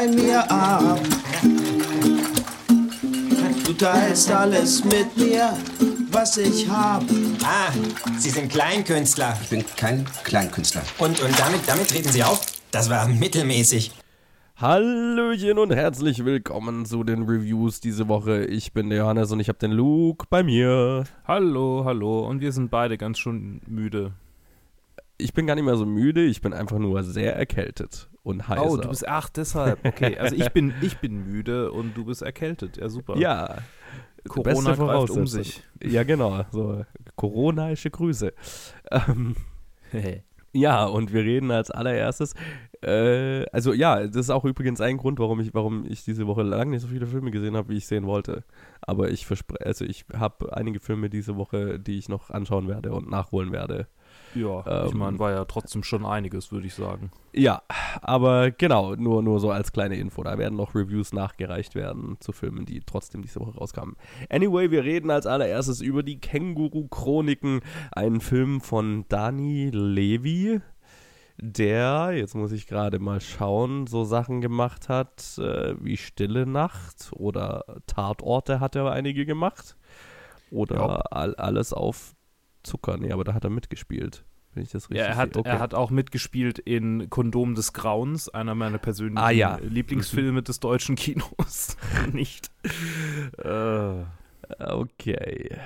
bei mir ab. Du teilst alles mit mir, was ich hab. Ah, Sie sind Kleinkünstler. Ich bin kein Kleinkünstler. Und, und damit, damit treten Sie auf? Das war mittelmäßig. Hallöchen und herzlich willkommen zu den Reviews diese Woche. Ich bin der Johannes und ich habe den Luke bei mir. Hallo, hallo. Und wir sind beide ganz schön müde. Ich bin gar nicht mehr so müde, ich bin einfach nur sehr erkältet und heiser. Oh, du bist, ach, deshalb. Okay, also ich bin, ich bin müde und du bist erkältet. Ja, super. Ja. Corona greift um sich. Ja, genau. So, Coronaische Grüße. Ähm, ja, und wir reden als allererstes. Äh, also ja, das ist auch übrigens ein Grund, warum ich, warum ich diese Woche lange nicht so viele Filme gesehen habe, wie ich sehen wollte. Aber ich verspreche, also ich habe einige Filme diese Woche, die ich noch anschauen werde und nachholen werde. Ja, Ähm, ich meine, war ja trotzdem schon einiges, würde ich sagen. Ja, aber genau, nur, nur so als kleine Info. Da werden noch Reviews nachgereicht werden zu Filmen, die trotzdem diese Woche rauskamen. Anyway, wir reden als allererstes über die Känguru-Chroniken, einen Film von Dani Levy, der, jetzt muss ich gerade mal schauen, so Sachen gemacht hat äh, wie Stille Nacht oder Tatorte hat er einige gemacht. Oder Ja. all, alles auf Zucker. Nee, aber da hat er mitgespielt. Wenn ich das richtig Ja, er hat, sehe. Okay. er hat auch mitgespielt in Kondom des Grauens, einer meiner persönlichen Ah, ja. Lieblingsfilme des deutschen Kinos. Nicht. Äh, Okay,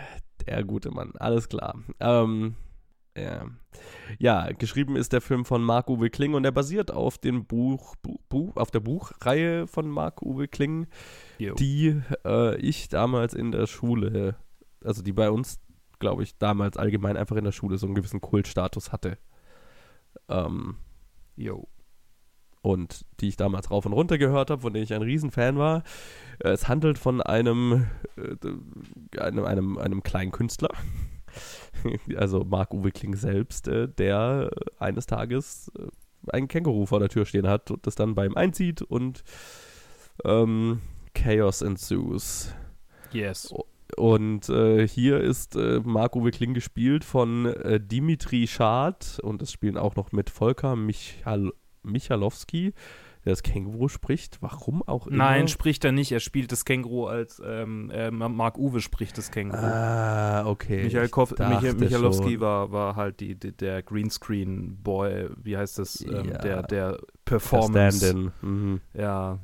der gute Mann, alles klar. Ähm, ja. ja, geschrieben ist der Film von Marc-Uwe Kling und er basiert auf dem Buch, Bu Bu auf der Buchreihe von Marc-Uwe Kling, jo. die äh, ich damals in der Schule, also die bei uns, glaube ich, damals allgemein einfach in der Schule so einen gewissen Kultstatus hatte. Ähm, jo. und die ich damals rauf und runter gehört habe, von denen ich ein Riesenfan war. Es handelt von einem, äh, einem, einem, einem kleinen Künstler, also Marc-Uwe Kling selbst, äh, der eines Tages äh, ein Känguru vor der Tür stehen hat und das dann bei ihm einzieht und ähm, Chaos ensues. Yes. Und äh, hier ist äh, Marc-Uwe Kling gespielt von äh, Dimitri Schad und es spielen auch noch mit Volker Michal Michalowski, der das Känguru spricht. Warum auch immer. Nein, spricht er nicht. Er spielt das Känguru als ähm, äh, Mark Uwe spricht das Känguru. Ah, okay. Michael Ich Koff, Michael Michalowski schon. war, war halt die, die, der Greenscreen-Boy, wie heißt das? Ähm, Ja. der, der Der Performance. Stand-in. Mhm. Ja,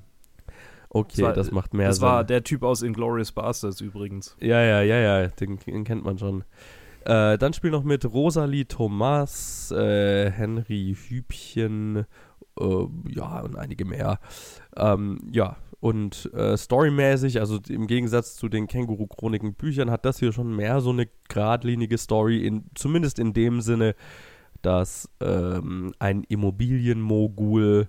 Okay, war- das macht mehr das Sinn. war der Typ aus Inglourious Bastards übrigens. Ja, ja, ja, ja, den, den kennt man schon. Äh, dann spielen noch mit Rosalie Thomas, äh, Henry Hübchen, äh, ja, und einige mehr. Ähm, ja, und äh, storymäßig, also im Gegensatz zu den Känguru-Chroniken-Büchern, hat das hier schon mehr so eine geradlinige Story, in, zumindest in dem Sinne, dass ähm, ein Immobilienmogul,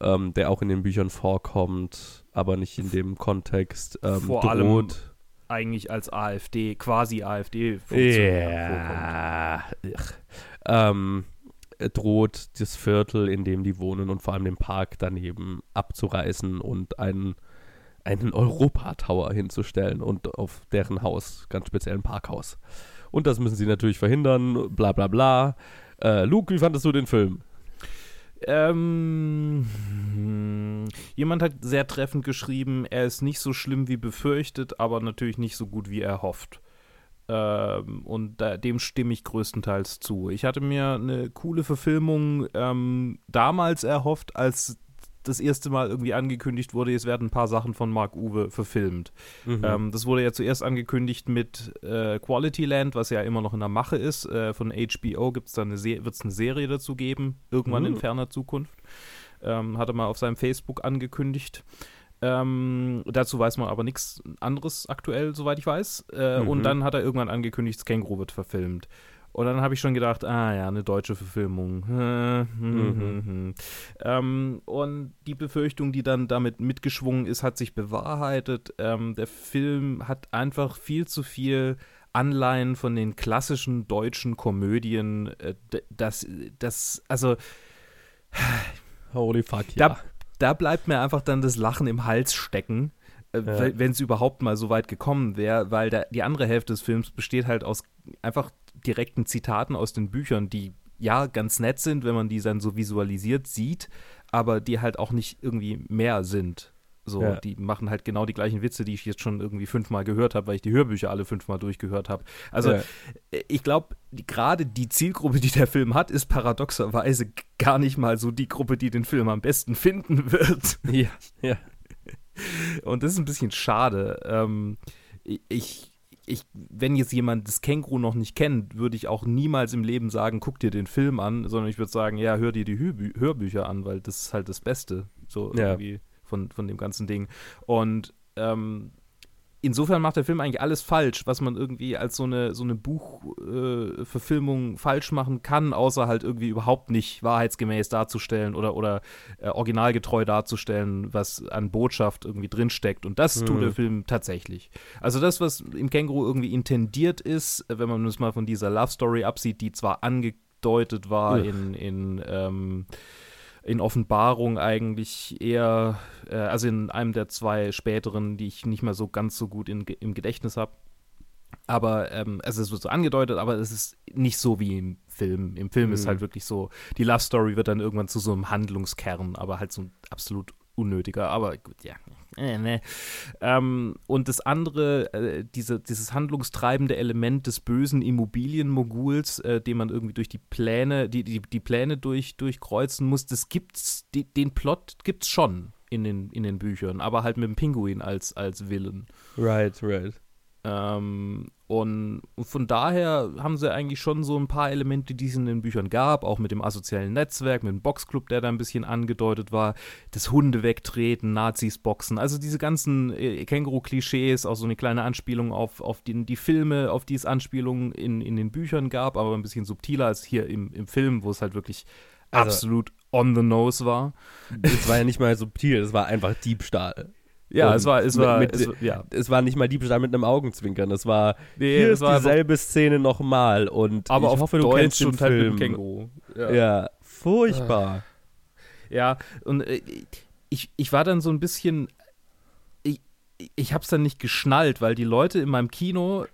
ähm, der auch in den Büchern vorkommt, aber nicht in dem Kontext, ähm, Vor droht. allem Eigentlich als AfD, quasi Ja. Ugh. Ähm, droht das Viertel, in dem die wohnen und vor allem den Park daneben abzureißen und einen, einen Europa-Tower hinzustellen und auf deren Haus, ganz speziell ein Parkhaus. Und das müssen sie natürlich verhindern, bla bla bla. Äh, Luke, wie fandest du den Film? Ähm, hm, jemand hat sehr treffend geschrieben, er ist nicht so schlimm wie befürchtet, aber natürlich nicht so gut wie er hofft. Ähm, und da, dem stimme ich größtenteils zu. Ich hatte mir eine coole Verfilmung ähm, damals erhofft, als das erste Mal irgendwie angekündigt wurde, es werden ein paar Sachen von Mark Uwe verfilmt. Mhm. Ähm, das wurde ja zuerst angekündigt mit äh, Quality Land, was ja immer noch in der Mache ist. Äh, von HBO gibt's da eine wird es eine Serie dazu geben, irgendwann in Mhm. ferner Zukunft. Ähm, hat er mal auf seinem Facebook angekündigt. Ähm, dazu weiß man aber nichts anderes aktuell, soweit ich weiß. Äh, Mhm. Und dann hat er irgendwann angekündigt, das Känguru wird verfilmt. Und dann habe ich schon gedacht, ah ja, eine deutsche Verfilmung. Hm, hm, Mhm. hm, hm. Ähm, und die Befürchtung, die dann damit mitgeschwungen ist, hat sich bewahrheitet. Ähm, der Film hat einfach viel zu viel Anleihen von den klassischen deutschen Komödien. Äh, das, das, also Holy fuck, da, ja. da bleibt mir einfach dann das Lachen im Hals stecken, äh, Ja. wenn es überhaupt mal so weit gekommen wäre, weil da, die andere Hälfte des Films besteht halt aus einfach direkten Zitaten aus den Büchern, die ja ganz nett sind, wenn man die dann so visualisiert sieht, aber die halt auch nicht irgendwie mehr sind. So, Ja. die machen halt genau die gleichen Witze, die ich jetzt schon irgendwie fünfmal gehört habe, weil ich die Hörbücher alle fünfmal durchgehört habe. Also Ja. äh, ich glaube, gerade die Zielgruppe, die der Film hat, ist paradoxerweise gar nicht mal so die Gruppe, die den Film am besten finden wird. Ja, ja. Und das ist ein bisschen schade. Ähm, ich, ich, wenn jetzt jemand das Känguru noch nicht kennt, würde ich auch niemals im Leben sagen, guck dir den Film an, sondern ich würde sagen, ja, hör dir die Hörbü Hörbücher an, weil das ist halt das Beste, so Ja. irgendwie von, von dem ganzen Ding. Und ähm, insofern macht der Film eigentlich alles falsch, was man irgendwie als so eine, so eine Buchverfilmung äh, falsch machen kann, außer halt irgendwie überhaupt nicht wahrheitsgemäß darzustellen oder, oder äh, originalgetreu darzustellen, was an Botschaft irgendwie drinsteckt. Und das tut Mhm. der Film tatsächlich. Also das, was im Känguru irgendwie intendiert ist, wenn man es mal von dieser Love Story absieht, die zwar angedeutet war Ugh. in, in ähm, in Offenbarung eigentlich eher, äh, also in einem der zwei späteren, die ich nicht mehr so ganz so gut in, im Gedächtnis habe. Aber ähm, also es wird so angedeutet, aber es ist nicht so wie im Film. Im Film ist Mhm. halt wirklich so, die Love Story wird dann irgendwann zu so einem Handlungskern, aber halt so ein absolut unnötiger. Aber gut, ja. Äh, ne. ähm, und das andere, äh, diese, dieses handlungstreibende Element des bösen Immobilienmoguls, äh, den man irgendwie durch die Pläne, die, die, die Pläne durch, durchkreuzen muss, das gibt's, die, den Plot gibt's schon in den, in den Büchern, aber halt mit dem Pinguin als, als Villain. Right, right. Ähm, und von daher haben sie eigentlich schon so ein paar Elemente, die es in den Büchern gab, auch mit dem asozialen Netzwerk, mit dem Boxclub, der da ein bisschen angedeutet war, das Hunde wegtreten, Nazis boxen, also diese ganzen äh, Känguru-Klischees, auch so eine kleine Anspielung auf, auf die, die Filme, auf die es Anspielungen in, in den Büchern gab, aber ein bisschen subtiler als hier im, im Film, wo es halt wirklich Also- absolut on the nose war. Es war ja nicht mal subtil, es war einfach Diebstahl. Ja, es war, es mit- war, mit- es, ja. Es war nicht mal Diebstahl mit einem Augenzwinkern, es war Nee, hier es ist war einfach- dieselbe Szene nochmal und aber ich auf hoffe, du Deutsch kennst den und halt mit Film. dem Känguru. Ja, furchtbar. Ja, und äh, ich, ich war dann so ein bisschen, ich, ich hab's dann nicht geschnallt, weil die Leute in meinem Kino,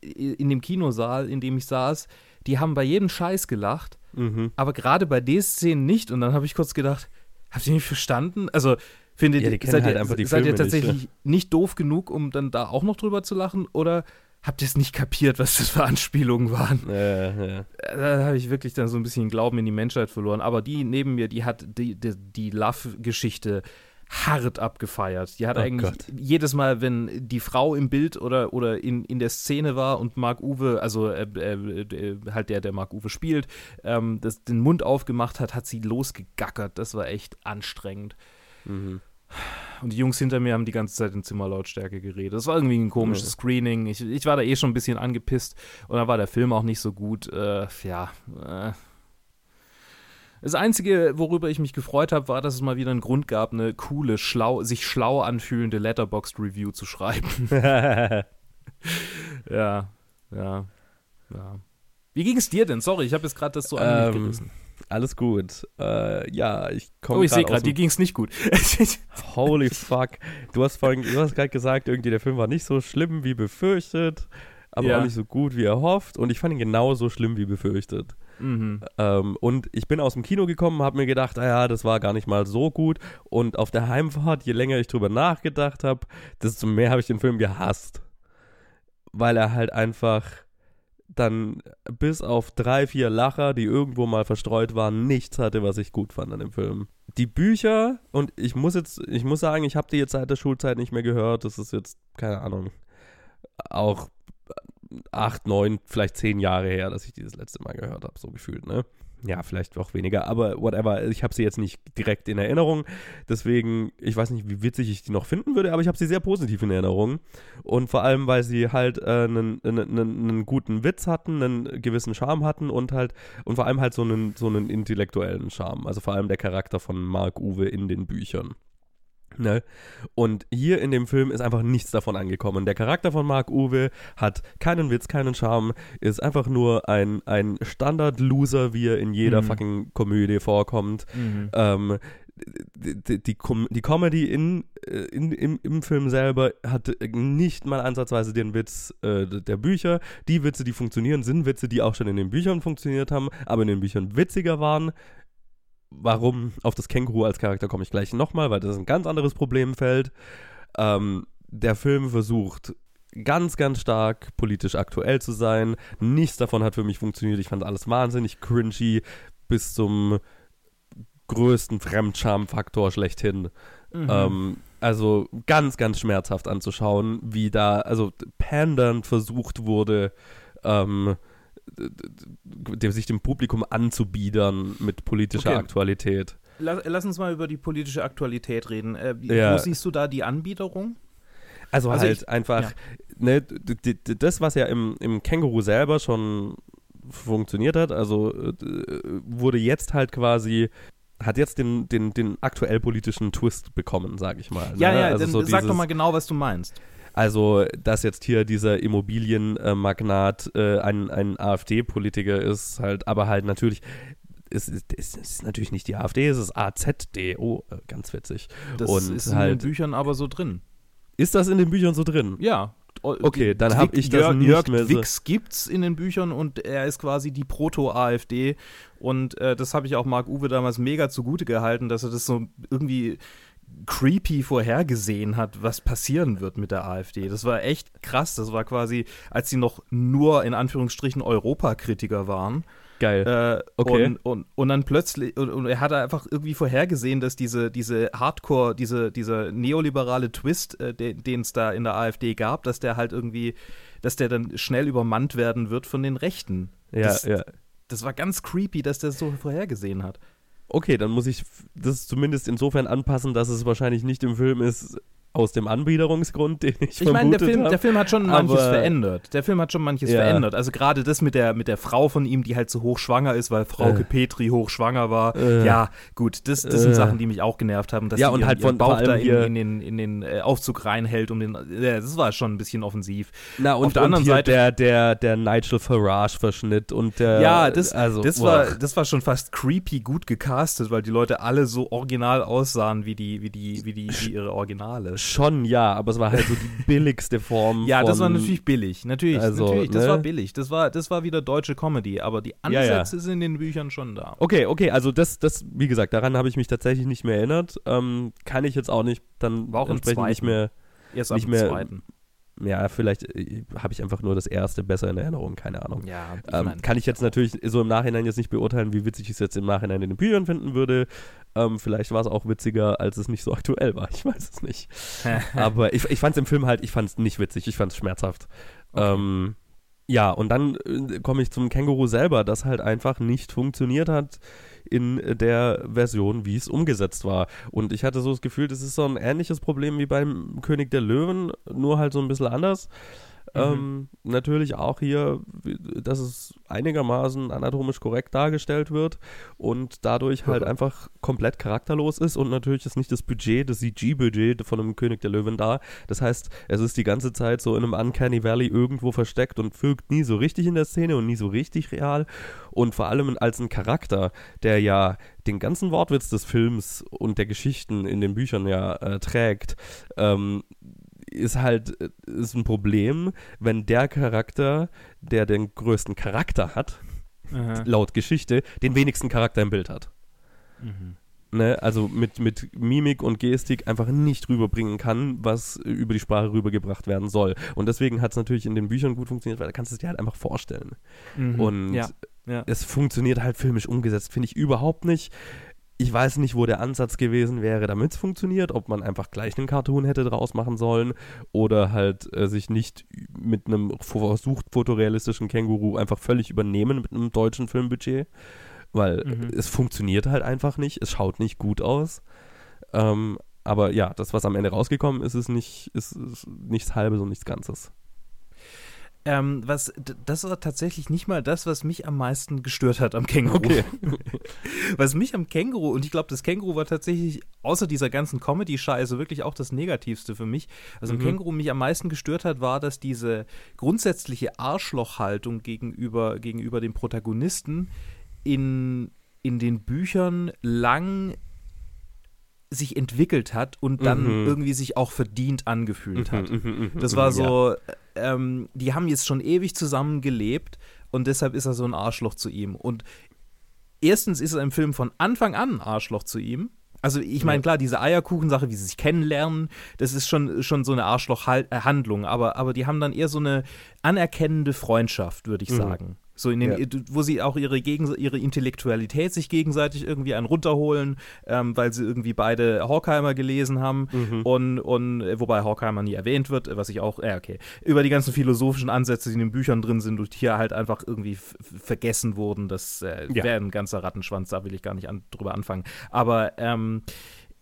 in dem Kinosaal, in dem ich saß, die haben bei jedem Scheiß gelacht, Mhm. aber gerade bei den Szenen nicht. Und dann habe ich kurz gedacht, habt ihr nicht verstanden? Also, findet Ja, die seid, halt ihr, einfach die seid ihr Filme nicht, tatsächlich nicht, doof genug, um dann da auch noch drüber zu lachen? Oder habt ihr es nicht kapiert, was das für Anspielungen waren? Ja, ja. da habe ich wirklich dann so ein bisschen Glauben in die Menschheit verloren. Aber die neben mir, die hat die, die, die Love-Geschichte hart abgefeiert. Die hat Oh eigentlich Gott. jedes Mal, wenn die Frau im Bild oder, oder in, in der Szene war und Mark Uwe, also äh, äh, äh, halt der, der Mark Uwe spielt, ähm, das, den Mund aufgemacht hat, hat sie losgegackert. Das war echt anstrengend. Mhm. Und die Jungs hinter mir haben die ganze Zeit in Zimmerlautstärke geredet. Das war irgendwie ein komisches Ja. Screening. Ich, ich war da eh schon ein bisschen angepisst und dann war der Film auch nicht so gut. Äh, ja. Äh. Das Einzige, worüber ich mich gefreut habe, war, dass es mal wieder einen Grund gab, eine coole, schlau, sich schlau anfühlende Letterboxd-Review zu schreiben. ja, ja, ja. Wie ging es dir denn? Sorry, ich habe jetzt gerade das so an mich Ähm, gerissen. Alles gut. Äh, ja, ich komme Oh, ich sehe gerade dir ging es nicht gut. Holy fuck. Du hast vorhin, du hast gerade gesagt, irgendwie der Film war nicht so schlimm wie befürchtet, aber Ja. auch nicht so gut wie erhofft. Und ich fand ihn genauso schlimm wie befürchtet. mhm. Ähm, und ich bin aus dem Kino gekommen, habe mir gedacht, ah ja, das war gar nicht mal so gut. Und auf der Heimfahrt, je länger ich drüber nachgedacht habe, desto mehr habe ich den Film gehasst. Weil er halt einfach dann bis auf drei, vier Lacher, die irgendwo mal verstreut waren, nichts hatte, was ich gut fand an dem Film. Die Bücher, und ich muss jetzt, ich muss sagen, ich habe die jetzt seit der Schulzeit nicht mehr gehört. Das ist jetzt, keine Ahnung, auch acht, neun, vielleicht zehn Jahre her, dass ich die das letzte Mal gehört habe, so gefühlt, ne? Ja, vielleicht auch weniger, aber whatever. Ich habe sie jetzt nicht direkt in Erinnerung. Deswegen, ich weiß nicht, wie witzig ich die noch finden würde, aber ich habe sie sehr positiv in Erinnerung. Und vor allem, weil sie halt äh, einen, einen guten Witz hatten, einen gewissen Charme hatten und halt, und vor allem halt so einen, so einen intellektuellen Charme. Also vor allem der Charakter von Mark Uwe in den Büchern. Ne? Und hier in dem Film ist einfach nichts davon angekommen. Der Charakter von Mark Uwe hat keinen Witz, keinen Charme, ist einfach nur ein, ein Standard-Loser, wie er in jeder Mhm. fucking Komödie vorkommt. Mhm. Ähm, die, die, Com die Comedy in, äh, in, im, im Film selber hat nicht mal ansatzweise den Witz äh, der Bücher. Die Witze, die funktionieren, sind Witze, die auch schon in den Büchern funktioniert haben, aber in den Büchern witziger waren. Warum auf das Känguru als Charakter komme ich gleich nochmal, weil das ein ganz anderes Problemfeld. Ähm, der Film versucht ganz, ganz stark politisch aktuell zu sein. Nichts davon hat für mich funktioniert. Ich fand alles wahnsinnig cringy bis zum größten Fremdscham-Faktor schlechthin. Mhm. Ähm, also ganz, ganz schmerzhaft anzuschauen, wie da, also pandernd versucht wurde, ähm, sich dem Publikum anzubiedern mit politischer Okay. Aktualität. Lass, lass uns mal über die politische Aktualität reden. Äh, wie, Ja. Wo siehst du da die Anbiederung? Also, Also halt ich- einfach, ja. ne, das, was ja im, im Känguru selber schon funktioniert hat, also äh, wurde jetzt halt quasi, hat jetzt den, den, den aktuell politischen Twist bekommen, sag ich mal. Ja, ne? ja, also dann so sag doch dieses- mal genau, was du meinst. Also, dass jetzt hier dieser Immobilienmagnat äh, ein, ein AfD-Politiker ist, halt, aber halt natürlich, es ist, es ist natürlich nicht die AfD, es ist AZD. Oh, äh, ganz witzig. Das Und ist in halt- den Büchern aber so drin. Ist das in den Büchern so drin? Ja. Okay, dann Dwick- hab ich das Jörg, nicht Jörg mehr so- Wix gibt's in den Büchern und er ist quasi die Proto-AfD und äh, das habe ich auch Marc Uwe damals mega zugute gehalten, dass er das so irgendwie creepy vorhergesehen hat, was passieren wird mit der AfD. Das war echt krass. Das war quasi, als sie noch nur in Anführungsstrichen Europakritiker waren. Geil. Äh, Okay. und, und, und dann plötzlich, und, und er hat einfach irgendwie vorhergesehen, dass diese, diese Hardcore, diese, dieser neoliberale Twist, äh, den es da in der AfD gab, dass der halt irgendwie, dass der dann schnell übermannt werden wird von den Rechten. ja, das, ja. das war ganz creepy, dass der so vorhergesehen hat. Okay, dann muss ich das zumindest insofern anpassen, dass es wahrscheinlich nicht im Film ist, aus dem Anbiederungsgrund, den ich Ich meine, der Film, hab. der Film hat schon manches verändert. Der Film hat schon manches Ja. verändert. Also gerade das mit der, mit der Frau von ihm, die halt so hochschwanger ist, weil Frauke Äh. Petri hochschwanger war. Äh. Ja, gut, das, das sind Äh. Sachen, die mich auch genervt haben, dass Ja, und ihren, halt von- Bauch da in, in den, in den äh, Aufzug reinhält, um den. Ja, das war schon ein bisschen offensiv. Na, und Auf der und anderen Seite- der, der, der Nigel Farage-Verschnitt und der. ja, das, also, das, war, das war schon fast creepy gut gecastet, weil die Leute alle so original aussahen wie die, wie die, wie die, wie ihre Originale. Schon, ja, aber es war halt so die billigste Form. Ja, von, das war natürlich billig. Natürlich, Also, natürlich, das ne? war billig. Das war, das war wieder deutsche Comedy, aber die Ja, ja. Ansätze sind in den Büchern schon da. Okay, okay, also das, das, wie gesagt, daran habe ich mich tatsächlich nicht mehr erinnert. Ähm, kann ich jetzt auch nicht dann War auch entsprechend nicht mehr. Erst Nicht mehr- zweiten. Ja, vielleicht äh, habe ich einfach nur das erste besser in Erinnerung, keine Ahnung. Ja, ich Ähm, kann ich jetzt natürlich so im Nachhinein jetzt nicht beurteilen, wie witzig ich es jetzt im Nachhinein in den Büchern finden würde. Ähm, vielleicht war es auch witziger, als es nicht so aktuell war. Ich weiß es nicht. Aber ich, ich fand es im Film halt, ich fand es nicht witzig, ich fand es schmerzhaft. Okay. Ähm, ja, und dann äh, komme ich zum Känguru selber, das halt einfach nicht funktioniert hat in der Version, wie es umgesetzt war. Und ich hatte so das Gefühl, das ist so ein ähnliches Problem wie beim König der Löwen, nur halt so ein bisschen anders. Ähm, natürlich auch hier, dass es einigermaßen anatomisch korrekt dargestellt wird und dadurch halt einfach komplett charakterlos ist und natürlich ist nicht das Budget, das CG-Budget von einem König der Löwen da. Das heißt, es ist die ganze Zeit so in einem Uncanny Valley irgendwo versteckt und wirkt nie so richtig in der Szene und nie so richtig real. Und vor allem als ein Charakter, der ja den ganzen Wortwitz des Films und der Geschichten in den Büchern ja äh, trägt, ähm, ist halt äh, ist ein Problem, wenn der Charakter, der den größten Charakter hat, Aha. laut Geschichte, den wenigsten Charakter im Bild hat. Mhm. Ne? Also mit, mit Mimik und Gestik einfach nicht rüberbringen kann, was über die Sprache rübergebracht werden soll. Und deswegen hat es natürlich in den Büchern gut funktioniert, weil da kannst du es dir halt einfach vorstellen. Mhm. Und ja, ja. es funktioniert halt filmisch umgesetzt, finde ich überhaupt nicht. Ich weiß nicht, wo der Ansatz gewesen wäre, damit es funktioniert, ob man einfach gleich einen Cartoon hätte draus machen sollen oder halt äh, sich nicht mit einem versucht fotorealistischen Känguru einfach völlig übernehmen mit einem deutschen Filmbudget, weil Mhm. es funktioniert halt einfach nicht, es schaut nicht gut aus. Ähm, aber ja, das, was am Ende rausgekommen ist, ist nicht, ist, ist nichts Halbes und nichts Ganzes. Ähm, was, das war tatsächlich nicht mal das, was mich am meisten gestört hat am Känguru. Okay. Was mich am Känguru, und ich glaube, das Känguru war tatsächlich außer dieser ganzen Comedy-Scheiße wirklich auch das Negativste für mich. Also Mhm. am Känguru mich am meisten gestört hat, war, dass diese grundsätzliche Arschlochhaltung gegenüber, gegenüber dem Protagonisten in, in den Büchern lang sich entwickelt hat und dann Mhm. irgendwie sich auch verdient angefühlt hat. Mhm, Das war so, ähm, die haben jetzt schon ewig zusammen gelebt und deshalb ist er so ein Arschloch zu ihm. Und erstens ist er im Film von Anfang an ein Arschloch zu ihm. Also ich meine, klar, diese Eierkuchensache, wie sie sich kennenlernen, das ist schon, schon so eine Arschloch-Handlung, aber, aber die haben dann eher so eine anerkennende Freundschaft, würde ich Mhm. sagen. So in den, Ja. wo sie auch ihre, Gegen ihre Intellektualität sich gegenseitig irgendwie einen runterholen, ähm, weil sie irgendwie beide Horkheimer gelesen haben Mhm. und, und äh, wobei Horkheimer nie erwähnt wird, was ich auch, äh, okay, über die ganzen philosophischen Ansätze, die in den Büchern drin sind und hier halt einfach irgendwie vergessen wurden, das äh, Ja. wäre ein ganzer Rattenschwanz, da will ich gar nicht an, drüber anfangen. Aber ähm,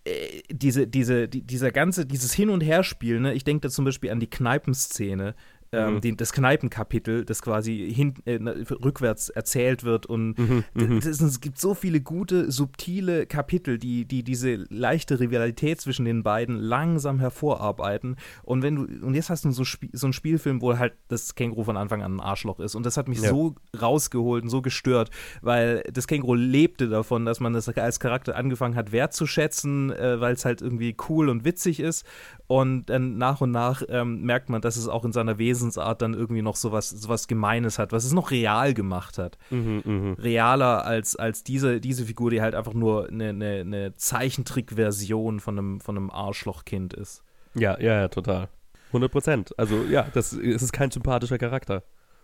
äh, diese, diese, die, dieser ganze, dieses Hin- und Herspiel, ne, ich denke da zum Beispiel an die Kneipenszene, ähm, Mhm. die, das Kneipenkapitel, das quasi hin, äh, rückwärts erzählt wird und Mhm, mhm. das es gibt so viele gute, subtile Kapitel, die, die diese leichte Rivalität zwischen den beiden langsam hervorarbeiten. Und wenn du, und jetzt hast du so, Spie- so einen Spielfilm, wo halt das Känguru von Anfang an ein Arschloch ist. Und das hat mich Ja. so rausgeholt und so gestört, weil das Känguru lebte davon, dass man das als Charakter angefangen hat wertzuschätzen, äh, weil es halt irgendwie cool und witzig ist. Und dann nach und nach ähm, merkt man, dass es auch in seiner Wesensart dann irgendwie noch sowas, sowas Gemeines hat, was es noch real gemacht hat Mhm, mhm. realer als, als diese, diese Figur, die halt einfach nur eine, eine, eine Zeichentrick-Version von einem, von einem Arschlochkind ist. Ja, ja, ja, total. 100 Prozent. Also ja, das es ist kein sympathischer Charakter.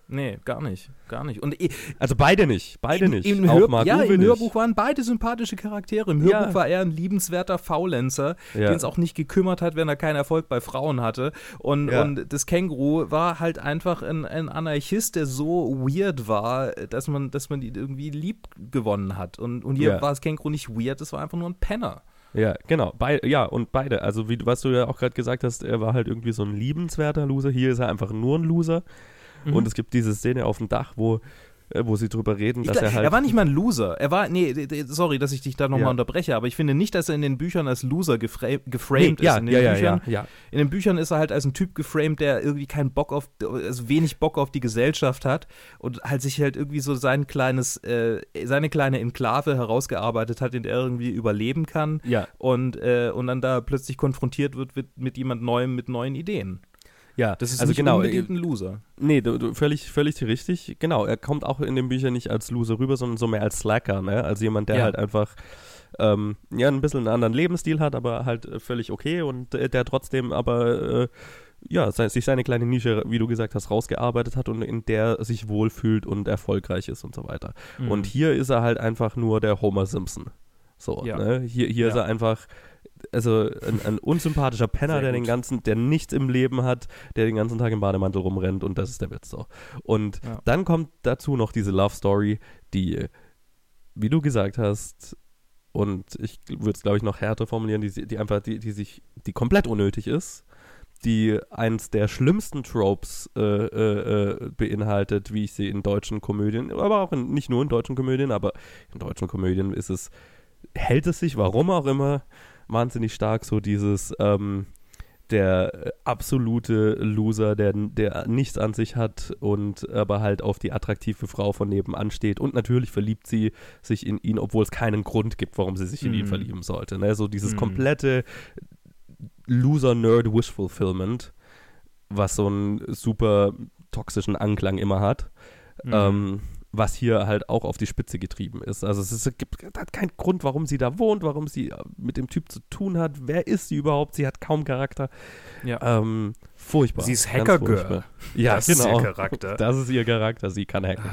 Nee, gar nicht. Gar nicht. Und Also beide nicht, beide im, nicht. Im, Auch Hör ja, im. Hörbuch waren beide sympathische Charaktere. Im Hörbuch Ja. war er ein liebenswerter Faulenzer, Ja. den es auch nicht gekümmert hat, wenn er keinen Erfolg bei Frauen hatte. Und, und das Känguru war halt einfach ein, ein Anarchist, der so weird war, dass man, dass man ihn irgendwie lieb gewonnen hat. Und, und hier war das Känguru nicht weird, es war einfach nur ein Penner. Ja, genau. Bei, ja, und beide. Also, wie was du ja auch gerade gesagt hast, er war halt irgendwie so ein liebenswerter Loser. Hier ist er einfach nur ein Loser. Mhm. Und es gibt diese Szene auf dem Dach, wo, äh, wo sie drüber reden, dass glaub, er halt. er war nicht mal ein Loser. Er war, nee, sorry, dass ich dich da nochmal Ja. unterbreche, aber ich finde nicht, dass er in den Büchern als Loser gefra geframed ja, ist. In den, ja, ja, Büchern, in den Büchern ist er halt als ein Typ geframed, der irgendwie keinen Bock auf, also wenig Bock auf die Gesellschaft hat und halt sich halt irgendwie so sein kleines, äh, seine kleine Enklave herausgearbeitet hat, in der er irgendwie überleben kann Ja, und, äh, und dann da plötzlich konfrontiert wird mit, mit jemand Neuem, mit neuen Ideen. Ja. Das ist also nicht genau. unbedingt ein Loser. Nee, du, du, völlig, völlig richtig. Genau, er kommt auch in den Büchern nicht als Loser rüber, sondern so mehr als Slacker, ne? Als jemand, der Ja. halt einfach ähm, ja ein bisschen einen anderen Lebensstil hat, aber halt äh, völlig okay und äh, der trotzdem aber äh, ja, se sich seine kleine Nische, wie du gesagt hast, rausgearbeitet hat und in der sich wohlfühlt und erfolgreich ist und so weiter. Mhm. Und hier ist er halt einfach nur der Homer Simpson. So, Ja. ne? Hier, hier ist Ja. er einfach, also ein, ein unsympathischer Penner, der den ganzen, der nichts im Leben hat, der den ganzen Tag im Bademantel rumrennt und das ist der Witz so. Und Ja. dann kommt dazu noch diese Love Story, die, wie du gesagt hast, und ich würde es, glaube ich, noch härter formulieren, die, die einfach, die, die sich, die komplett unnötig ist, die eins der schlimmsten Tropes äh, äh, äh, beinhaltet, wie ich sie in deutschen Komödien, aber auch in, nicht nur in deutschen Komödien, aber in deutschen Komödien ist es, hält es sich, warum auch immer, wahnsinnig stark so dieses, ähm, der äh, absolute Loser, der, der nichts an sich hat und aber halt auf die attraktive Frau von nebenan steht und natürlich verliebt sie sich in ihn, obwohl es keinen Grund gibt, warum sie sich in ihn Mhm. verlieben sollte. Ne? So dieses Mhm. komplette Loser-Nerd-Wish-Fulfillment, was so einen super toxischen Anklang immer hat. Mhm. Ähm, was hier halt auch auf die Spitze getrieben ist. Also es ist, gibt hat keinen Grund, warum sie da wohnt, warum sie äh, mit dem Typ zu tun hat. Wer ist sie überhaupt? Sie hat kaum Charakter. Ja. Ähm, furchtbar. Sie ist Hacker-Girl. furchtbar. Ja, Das ist genau. ihr Charakter. Das ist ihr Charakter. Sie kann hacken.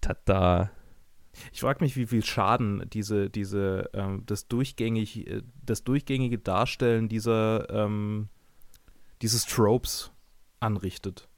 Tada. Ich frage mich, wie viel Schaden diese, diese, ähm, das durchgängig, äh, das durchgängige Darstellen dieser, ähm, dieses Tropes anrichtet.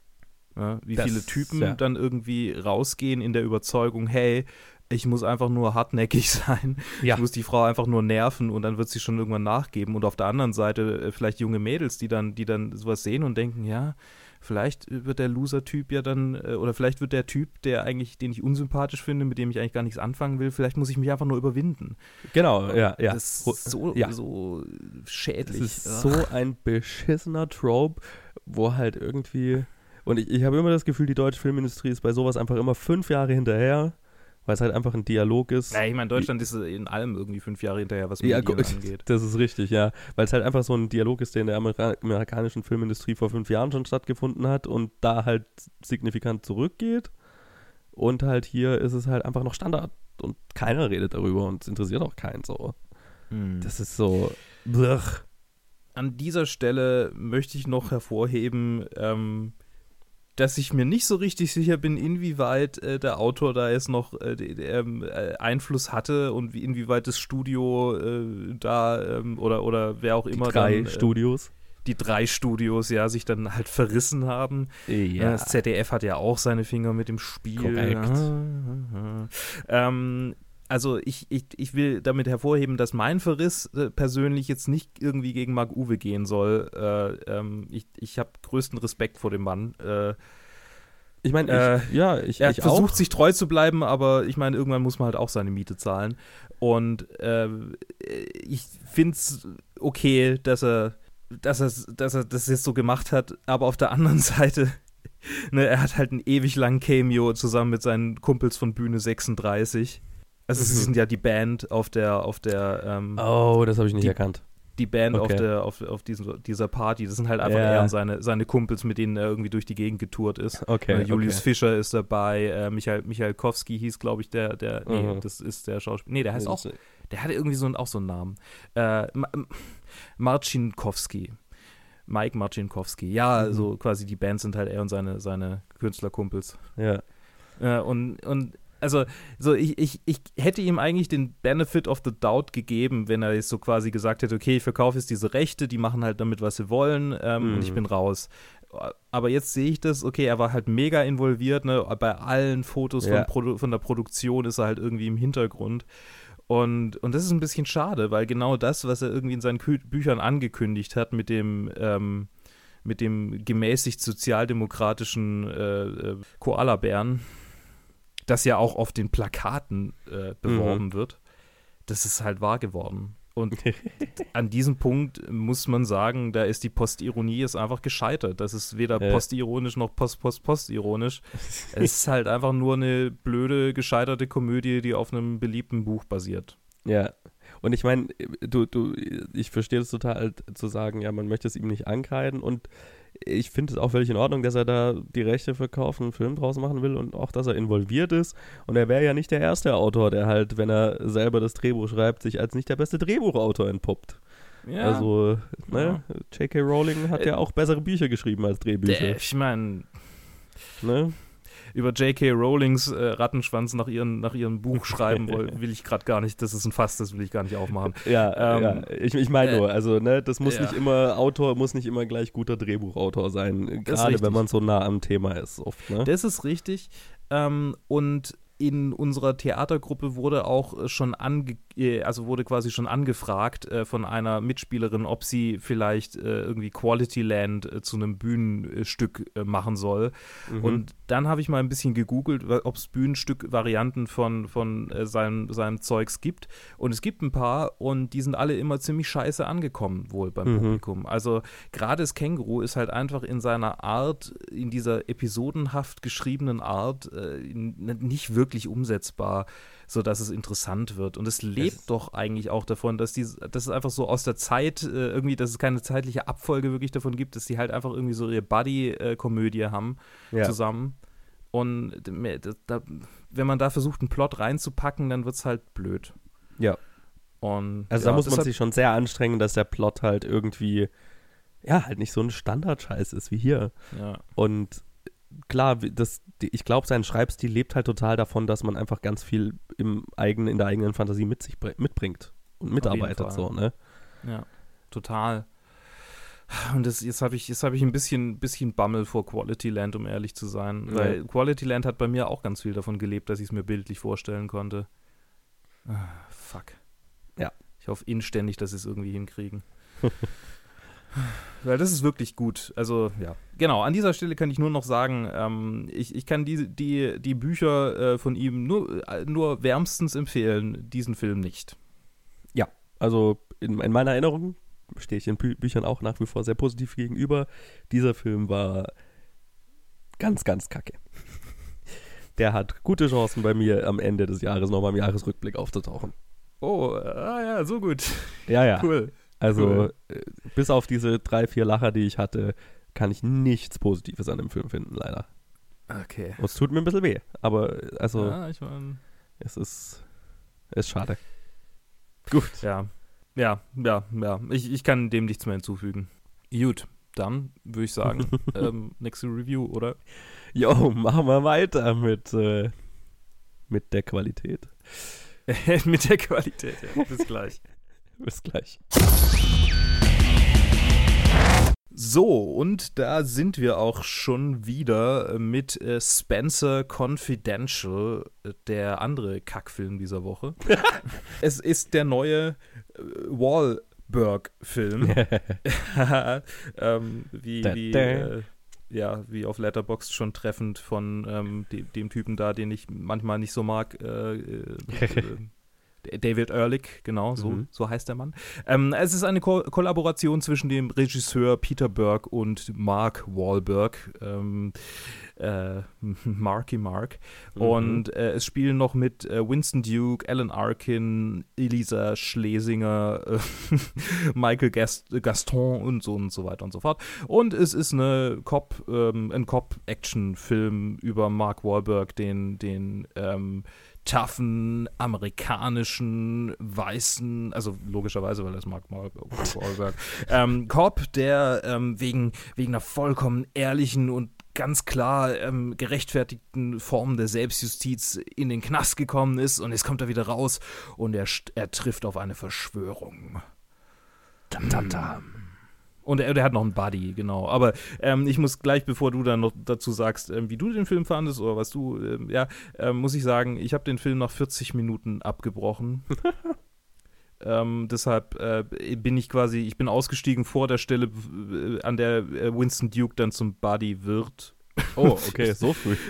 Ja, wie Das- viele Typen ja. dann irgendwie rausgehen in der Überzeugung, hey, ich muss einfach nur hartnäckig sein, Ja. ich muss die Frau einfach nur nerven und dann wird sie schon irgendwann nachgeben. Und auf der anderen Seite äh, vielleicht junge Mädels, die dann, die dann sowas sehen und denken, ja, vielleicht wird der Loser-Typ ja dann, äh, oder vielleicht wird der Typ, der eigentlich, den ich unsympathisch finde, mit dem ich eigentlich gar nichts anfangen will, vielleicht muss ich mich einfach nur überwinden. Genau, ja, ja. Das ist so, ja. so schädlich. ist so ein beschissener Trope, wo halt irgendwie. Und ich, ich habe immer das Gefühl, die deutsche Filmindustrie ist bei sowas einfach immer fünf Jahre hinterher, weil es halt einfach ein Dialog ist. Ja, ich meine, Deutschland ist in allem irgendwie fünf Jahre hinterher, was Ja, Medien gut, angeht. das ist richtig, ja. Weil es halt einfach so ein Dialog ist, der in der Ameri amerikanischen Filmindustrie vor fünf Jahren schon stattgefunden hat und da halt signifikant zurückgeht. Und halt hier ist es halt einfach noch Standard. und keiner redet darüber und es interessiert auch keinen so. Hm. Das ist so. Blech. An dieser Stelle möchte ich noch hervorheben, ähm, dass ich mir nicht so richtig sicher bin, inwieweit äh, der Autor da jetzt noch äh, die- ähm, äh, Einfluss hatte und wie, inwieweit das Studio äh, da ähm, oder, oder wer auch immer Drei dann, äh, Studios. die drei Studios ja sich dann halt verrissen haben. Ja. Das ZDF hat ja auch seine Finger mit dem Spiel. Korrekt. Ähm, also ich, ich, ich will damit hervorheben, dass mein Verriss äh, persönlich jetzt nicht irgendwie gegen Marc Uwe gehen soll. Äh, ähm, ich ich habe größten Respekt vor dem Mann. Äh, Ich meine, Äh, ich, ja, ich, er ich versucht auch. sich treu zu bleiben, aber ich meine, irgendwann muss man halt auch seine Miete zahlen. Und äh, ich finde es okay, dass er, dass, er, dass er das jetzt so gemacht hat, aber auf der anderen Seite, ne, er hat halt einen ewig langen Cameo zusammen mit seinen Kumpels von Bühne 36. Also sie Mhm. sind ja die Band auf der, auf der, ähm, Oh, das habe ich nicht Die- erkannt. die Band auf, Okay. der, auf, auf diesem, dieser Party. Das sind halt einfach Ja. er und seine, seine Kumpels, mit denen er irgendwie durch die Gegend getourt ist. Okay. Äh, Julius okay. Fischer ist dabei, äh, Michael, Michael Kowski hieß, glaube ich, der, der, nee, Mhm. das ist der Schauspieler, nee, der heißt auch, der hatte irgendwie so einen, auch so einen Namen. Äh, Ma Marcinkowski. Mike Marcinkowski. Ja, Mhm. also quasi die Bands sind halt er und seine, seine Künstlerkumpels. Ja. Äh, und, und also, so ich, ich, ich hätte ihm eigentlich den Benefit of the Doubt gegeben, wenn er jetzt so quasi gesagt hätte, okay, ich verkaufe jetzt diese Rechte, die machen halt damit, was sie wollen, ähm, Mhm. und ich bin raus. Aber jetzt sehe ich das, okay, er war halt mega involviert, ne? Bei allen Fotos Ja. von, von der Produktion ist er halt irgendwie im Hintergrund. Und, und das ist ein bisschen schade, weil genau das, was er irgendwie in seinen Kü Büchern angekündigt hat, mit dem, ähm, mit dem gemäßigt sozialdemokratischen äh, äh, Koalabären, das ja auch auf den Plakaten äh, beworben wird, das ist halt wahr geworden. Und an diesem Punkt muss man sagen, da ist die Postironie ist einfach gescheitert. Das ist weder Ja. postironisch noch post-post-postironisch. es ist halt einfach nur eine blöde, gescheiterte Komödie, die auf einem beliebten Buch basiert. Ja. Und ich meine, du, du, ich verstehe das total zu sagen, ja, man möchte es ihm nicht ankreiden und ich finde es auch völlig in Ordnung, dass er da die Rechte verkauft und einen Film draus machen will und auch, dass er involviert ist. Und er wäre ja nicht der erste Autor, der halt, wenn er selber das Drehbuch schreibt, sich als nicht der beste Drehbuchautor entpuppt. Also, ne, J.K. Rowling hat Äh, ja auch bessere Bücher geschrieben als Drehbücher. der, ich meine, Ne? Über J.K. Rowlings äh, Rattenschwanz nach, ihren, nach ihrem Buch schreiben will, will ich gerade gar nicht, das ist ein Fass, das will ich gar nicht aufmachen. Ja, Ähm, ja. ich, ich meine äh, nur, also ne, das muss ja. nicht immer, Autor muss nicht immer gleich guter Drehbuchautor sein, gerade wenn man so nah am Thema ist oft, ne? Das ist richtig. Ähm, und in unserer Theatergruppe wurde auch äh, schon ange äh, also wurde quasi schon angefragt äh, von einer Mitspielerin, ob sie vielleicht äh, irgendwie Quality Land äh, zu einem Bühnenstück äh, machen soll. Mhm. Und dann habe ich mal ein bisschen gegoogelt, ob es Bühnenstück-Varianten von, von seinem, seinem Zeugs gibt. Und es gibt ein paar und die sind alle immer ziemlich scheiße angekommen, wohl beim Mhm. Publikum. Also gerade das Känguru ist halt einfach in seiner Art, in dieser episodenhaft geschriebenen Art, nicht wirklich umsetzbar, sodass es interessant wird. Und es lebt Es- doch eigentlich auch davon, dass, die, dass es einfach so aus der Zeit äh, irgendwie, dass es keine zeitliche Abfolge wirklich davon gibt, dass die halt einfach irgendwie so ihre Buddy-Komödie haben ja. zusammen. Und da, wenn man da versucht, einen Plot reinzupacken, dann wird es halt blöd. Ja. Und Also ja, da muss man sich schon sehr anstrengen, dass der Plot halt irgendwie, ja, halt nicht so ein Standardscheiß ist wie hier. Ja, Und klar, das, ich glaube, sein Schreibstil lebt halt total davon, dass man einfach ganz viel im eigenen, in der eigenen Fantasie mit sich br- mitbringt und mitarbeitet so, ne? ja, total. Und das, jetzt habe ich, jetzt hab ich ein bisschen, bisschen Bammel vor Quality Land, um ehrlich zu sein. Ja. Weil Quality Land hat bei mir auch ganz viel davon gelebt, dass ich es mir bildlich vorstellen konnte. Ah, fuck. Ja. Ich hoffe inständig, dass sie es irgendwie hinkriegen. Weil das ist wirklich gut. Also, ja. Genau, an dieser Stelle kann ich nur noch sagen, ähm, ich, ich kann die, die, die Bücher äh, von ihm nur, äh, nur wärmstens empfehlen, diesen Film nicht. Also in, in meiner Erinnerung stehe ich den Bü Büchern auch nach wie vor sehr positiv gegenüber. Dieser Film war ganz, ganz kacke. Der hat gute Chancen bei mir am Ende des Jahres nochmal im Jahresrückblick aufzutauchen. Oh, ah ja, so gut. Ja, ja. Cool. Also cool. äh, bis auf diese drei, vier Lacher, die ich hatte, kann ich nichts Positives an dem Film finden, leider. Okay. Und es tut mir ein bisschen weh. Aber äh, also ja, ich meine, es ist Ist schade. Gut. Ja, ja, ja, ja. Ich, ich kann dem nichts mehr hinzufügen. Gut, dann würde ich sagen, ähm, nächste Review, oder? Jo, machen wir weiter mit, äh, mit der Qualität. Mit der Qualität, ja. Bis gleich. Bis gleich. So, und da sind wir auch schon wieder mit äh, Spencer Confidential, äh, der andere Kackfilm dieser Woche. es ist der neue äh, Wahlberg-Film. ähm, wie, wie, äh, ja, wie auf Letterboxd schon treffend von ähm, de dem Typen da, den ich manchmal nicht so mag. David Ehrlich, genau, so, Mhm. so heißt der Mann. Ähm, es ist eine Ko Kollaboration zwischen dem Regisseur Peter Berg und Mark Wahlberg, ähm, äh, Marky Mark. Mhm. Und äh, es spielen noch mit äh, Winston Duke, Alan Arkin, Elisa Schlesinger, äh, Michael Gast Gaston und so und so weiter und so fort. Und es ist eine Cop, ähm, ein Cop-Action-Film über Mark Wahlberg, den, den ähm, toughen, amerikanischen, weißen, also logischerweise, weil er ist Mark Wahlberg, ähm, Cop, der ähm, wegen, wegen einer vollkommen ehrlichen und ganz klar ähm, gerechtfertigten Form der Selbstjustiz in den Knast gekommen ist und jetzt kommt er wieder raus und er, er trifft auf eine Verschwörung. Tam, tam, tam. Und er, der hat noch einen Buddy, genau. Aber ähm, ich muss gleich, bevor du dann noch dazu sagst, ähm, wie du den Film fandest oder was du, ähm, ja, ähm, muss ich sagen, ich habe den Film nach 40 Minuten abgebrochen. ähm, deshalb äh, bin ich quasi, ich bin ausgestiegen vor der Stelle, äh, an der äh, Winston Duke dann zum Buddy wird. Oh, okay, so früh.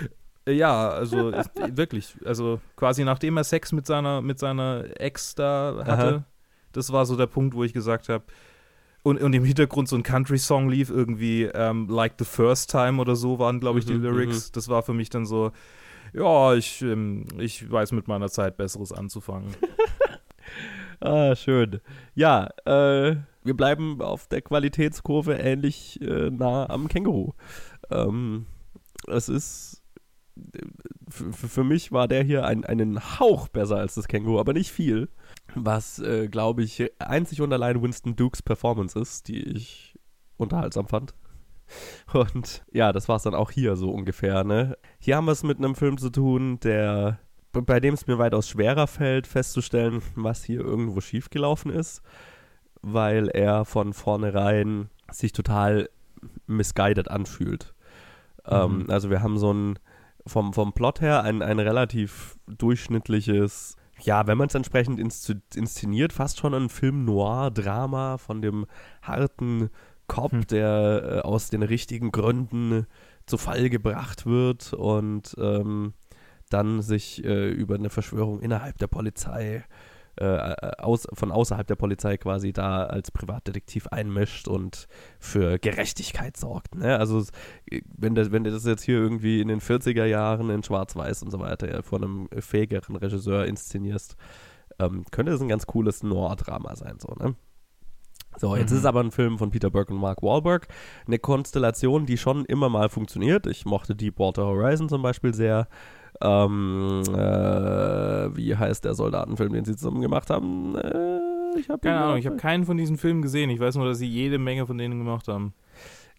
Ja, also ist, wirklich. Also quasi nachdem er Sex mit seiner, mit seiner Ex da hatte, Aha. das war so der Punkt, wo ich gesagt habe, und, und im Hintergrund so ein Country-Song lief, irgendwie ähm, Like the First Time oder so waren, glaube ich, die Mhm, Lyrics. Das war für mich dann so, ja, ich, ähm, ich weiß mit meiner Zeit Besseres anzufangen. Ah, schön. Ja, äh, wir bleiben auf der Qualitätskurve ähnlich äh, nah am Känguru. Ähm, es ist, äh, für mich war der hier ein, einen Hauch besser als das Känguru, aber nicht viel. Was, äh, glaube ich, einzig und allein Winston Dukes Performance ist, die ich unterhaltsam fand. Und ja, das war es dann auch hier so ungefähr, ne? Hier haben wir es mit einem Film zu tun, der bei dem es mir weitaus schwerer fällt, festzustellen, was hier irgendwo schiefgelaufen ist, weil er von vornherein sich total misguided anfühlt. Ähm, also wir haben so ein, vom, vom Plot her ein, ein relativ durchschnittliches, ja, wenn man es entsprechend inszeniert, fast schon ein Film-Noir-Drama von dem harten Cop, Hm. der äh, aus den richtigen Gründen zu Fall gebracht wird und ähm, dann sich äh, über eine Verschwörung innerhalb der Polizei, äh, aus, von außerhalb der Polizei quasi da als Privatdetektiv einmischt und für Gerechtigkeit sorgt. Ne? Also es- wenn, das, wenn du das jetzt hier irgendwie in den 40er Jahren in Schwarz-Weiß und so weiter ja, von einem fähigeren Regisseur inszenierst, ähm, könnte das ein ganz cooles Noir-Drama sein. So, ne? So, jetzt Mhm. ist es aber ein Film von Peter Berg und Mark Wahlberg. Eine Konstellation, die schon immer mal funktioniert. Ich mochte Deepwater Horizon zum Beispiel sehr. Ähm, äh, wie heißt der Soldatenfilm, den sie zusammen gemacht haben? Äh, ich hab Keine Ahnung, ich habe keinen von diesen Filmen gesehen. Ich weiß nur, dass sie jede Menge von denen gemacht haben.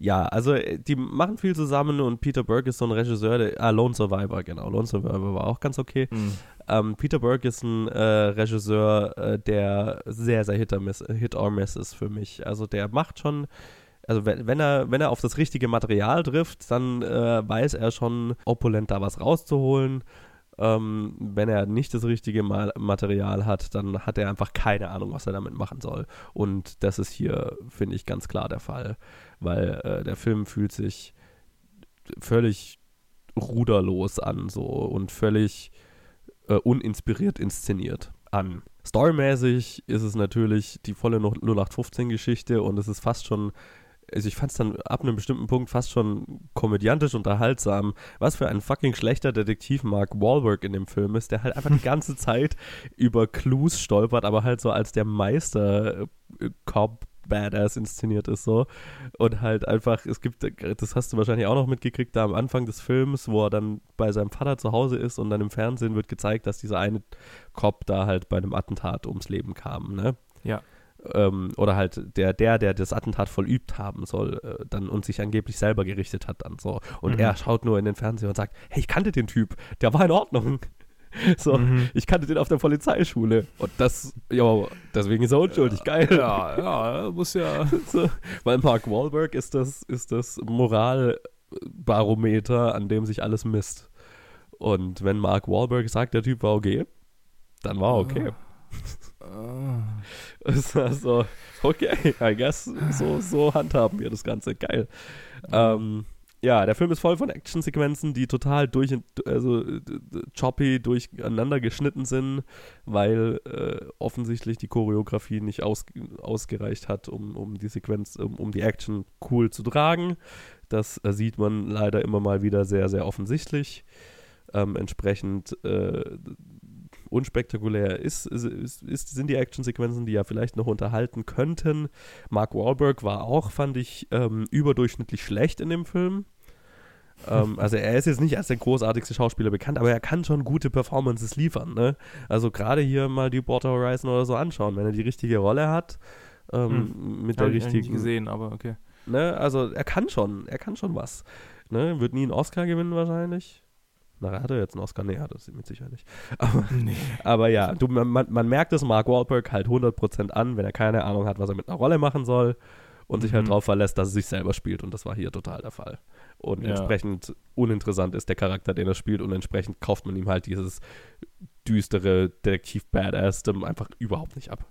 Ja, also äh, die machen viel zusammen und Peter Berg ist so ein Regisseur, der, ah, Lone Survivor, genau. Lone Survivor war auch ganz okay. Hm. Ähm, Peter Berg ist ein äh, Regisseur, äh, der sehr, sehr hit or, miss, hit or miss ist für mich. Also der macht schon, also wenn, wenn, er, wenn er auf das richtige Material trifft, dann äh, weiß er schon, opulent da was rauszuholen. Ähm, wenn er nicht das richtige Ma Material hat, dann hat er einfach keine Ahnung, was er damit machen soll. Und das ist hier, finde ich, ganz klar der Fall, weil äh, der Film fühlt sich völlig ruderlos an so und völlig äh, uninspiriert inszeniert an. Storymäßig ist es natürlich die volle 0815-Geschichte und es ist fast schon, also ich fand es dann ab einem bestimmten Punkt fast schon komödiantisch unterhaltsam, was für ein fucking schlechter Detektiv Mark Wahlberg in dem Film ist, der halt einfach die ganze Zeit über Clues stolpert, aber halt so als der Meister-Cop badass inszeniert ist so. Und halt einfach, es gibt, das hast du wahrscheinlich auch noch mitgekriegt, da am Anfang des Films, wo er dann bei seinem Vater zu Hause ist und dann im Fernsehen wird gezeigt, dass dieser eine Cop da halt bei einem Attentat ums Leben kam, ne? Ja. Ähm, oder halt der, der, der das Attentat vollübt haben soll, äh, dann und sich angeblich selber gerichtet hat dann so. Und Mhm. er schaut nur in den Fernseher und sagt, hey, ich kannte den Typ, der war in Ordnung. So, Mhm. ich kannte den auf der Polizeischule. Und das, ja, deswegen ist er unschuldig, geil. Ja, ja, muss ja. So, weil Mark Wahlberg ist das, ist das Moralbarometer, an dem sich alles misst. Und wenn Mark Wahlberg sagt, der Typ war okay, dann war er okay. Es war so, okay, I guess, so, so handhaben wir das Ganze. Geil. Ähm, ja, der Film ist voll von Actionsequenzen, die total durch, also choppy durcheinander geschnitten sind, weil äh, offensichtlich die Choreografie nicht aus, ausgereicht hat, um, um die Sequenz, um, um die Action cool zu tragen. Das äh, sieht man leider immer mal wieder sehr, sehr offensichtlich. Ähm, entsprechend äh, unspektakulär ist, ist, ist, sind die Actionsequenzen, die ja vielleicht noch unterhalten könnten. Mark Wahlberg war auch, fand ich, ähm, überdurchschnittlich schlecht in dem Film. ähm, also er ist jetzt nicht als der großartigste Schauspieler bekannt, aber er kann schon gute Performances liefern. Ne? Also gerade hier mal die Border Horizon oder so anschauen, wenn er die richtige Rolle hat. Ähm, mit der ich eigentlich richtigen gesehen, aber okay. Ne? Also er kann schon, er kann schon was. Ne? Wird nie einen Oscar gewinnen wahrscheinlich. Na, hat er jetzt einen Oscar? Nee, hat er mit Sicherheit nicht. Aber, Nee. aber ja, du, man, man merkt es Mark Wahlberg halt 100% an, wenn er keine Ahnung hat, was er mit einer Rolle machen soll und sich halt Mhm. darauf verlässt, dass er sich selber spielt und das war hier total der Fall. Und Ja. entsprechend uninteressant ist der Charakter, den er spielt und entsprechend kauft man ihm halt dieses düstere Detektiv-Badass einfach überhaupt nicht ab.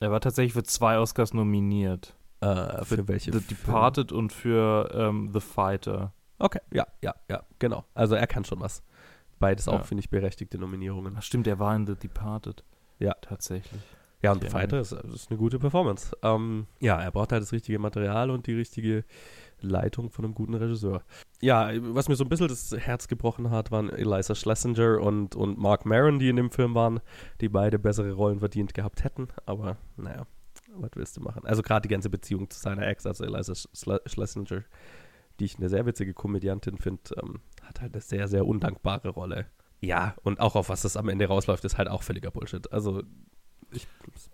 Er war tatsächlich für zwei Oscars nominiert. Äh, für, welche? The? Departed und für ähm, The Fighter. Okay, ja, ja, ja, genau. Also er kann schon was. Beides auch, Ja. finde ich, berechtigte Nominierungen. Ach, stimmt, er war in The Departed. Ja. Tatsächlich. Ja, und The Fighter ist, ist eine gute Performance. Ähm, ja, er braucht halt das richtige Material und die richtige Leitung von einem guten Regisseur. Ja, was mir so ein bisschen das Herz gebrochen hat, waren Eliza Schlesinger und, und Mark Maron, die in dem Film waren, die beide bessere Rollen verdient gehabt hätten. Aber naja, was willst du machen? Also gerade die ganze Beziehung zu seiner Ex, also Eliza Schle Schlesinger, die ich eine sehr witzige Komödiantin finde, ähm, hat halt eine sehr, sehr undankbare Rolle. Ja, und auch auf was das am Ende rausläuft, ist halt auch völliger Bullshit. Also, ich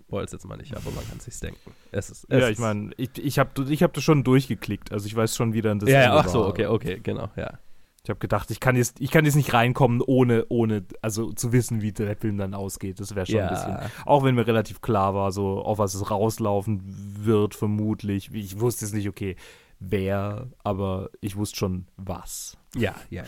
spoil es jetzt mal nicht, aber man kann sich's denken. Es ist, es ja, ich meine, ich, ich habe ich hab das schon durchgeklickt. Also ich weiß schon, wie dann das Ja, ja, ach so, okay, okay, genau, ja. Ich habe gedacht, ich kann, jetzt, ich kann jetzt nicht reinkommen, ohne, ohne also zu wissen, wie der Film dann ausgeht. Das wäre schon Ja. ein bisschen. Auch wenn mir relativ klar war, so auf was es rauslaufen wird, vermutlich. Ich wusste jetzt nicht, okay, wer, aber ich wusste schon was. Ja, ja,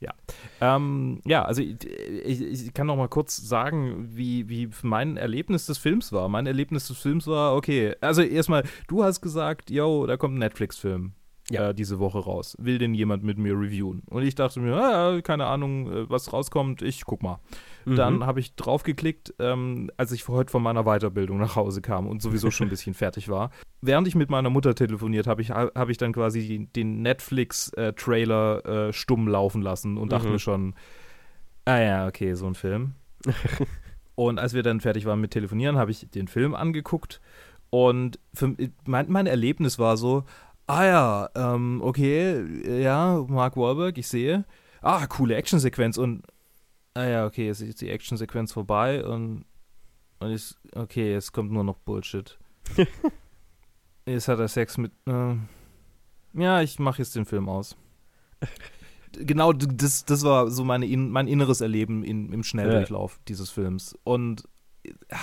ja. Ähm, ja, also ich, ich, ich kann noch mal kurz sagen, wie, wie mein Erlebnis des Films war. Mein Erlebnis des Films war, okay, also erstmal, du hast gesagt, yo, da kommt ein Netflix-Film Ja. äh, diese Woche raus. Will denn jemand mit mir reviewen? Und ich dachte mir, ah, keine Ahnung, äh, was rauskommt, ich guck mal. Mhm. Dann habe ich draufgeklickt, ähm, als ich heute von meiner Weiterbildung nach Hause kam und sowieso schon ein bisschen fertig war. Während ich mit meiner Mutter telefoniert habe, ich, habe ich dann quasi den Netflix-Trailer äh, stumm laufen lassen und dachte Mhm. mir schon, ah ja, okay, so ein Film. und als wir dann fertig waren mit Telefonieren, habe ich den Film angeguckt und für, mein, mein Erlebnis war so, ah ja, ähm, okay, ja, Mark Wahlberg, ich sehe. Ah, coole Actionsequenz und ah ja, okay, jetzt ist die Actionsequenz vorbei und, und ist, okay, jetzt kommt nur noch Bullshit. jetzt hat er Sex mit, äh, ja, ich mache jetzt den Film aus. genau, das, das war so meine, in, mein inneres Erleben in, im Schnelldurchlauf dieses Films. Und ah,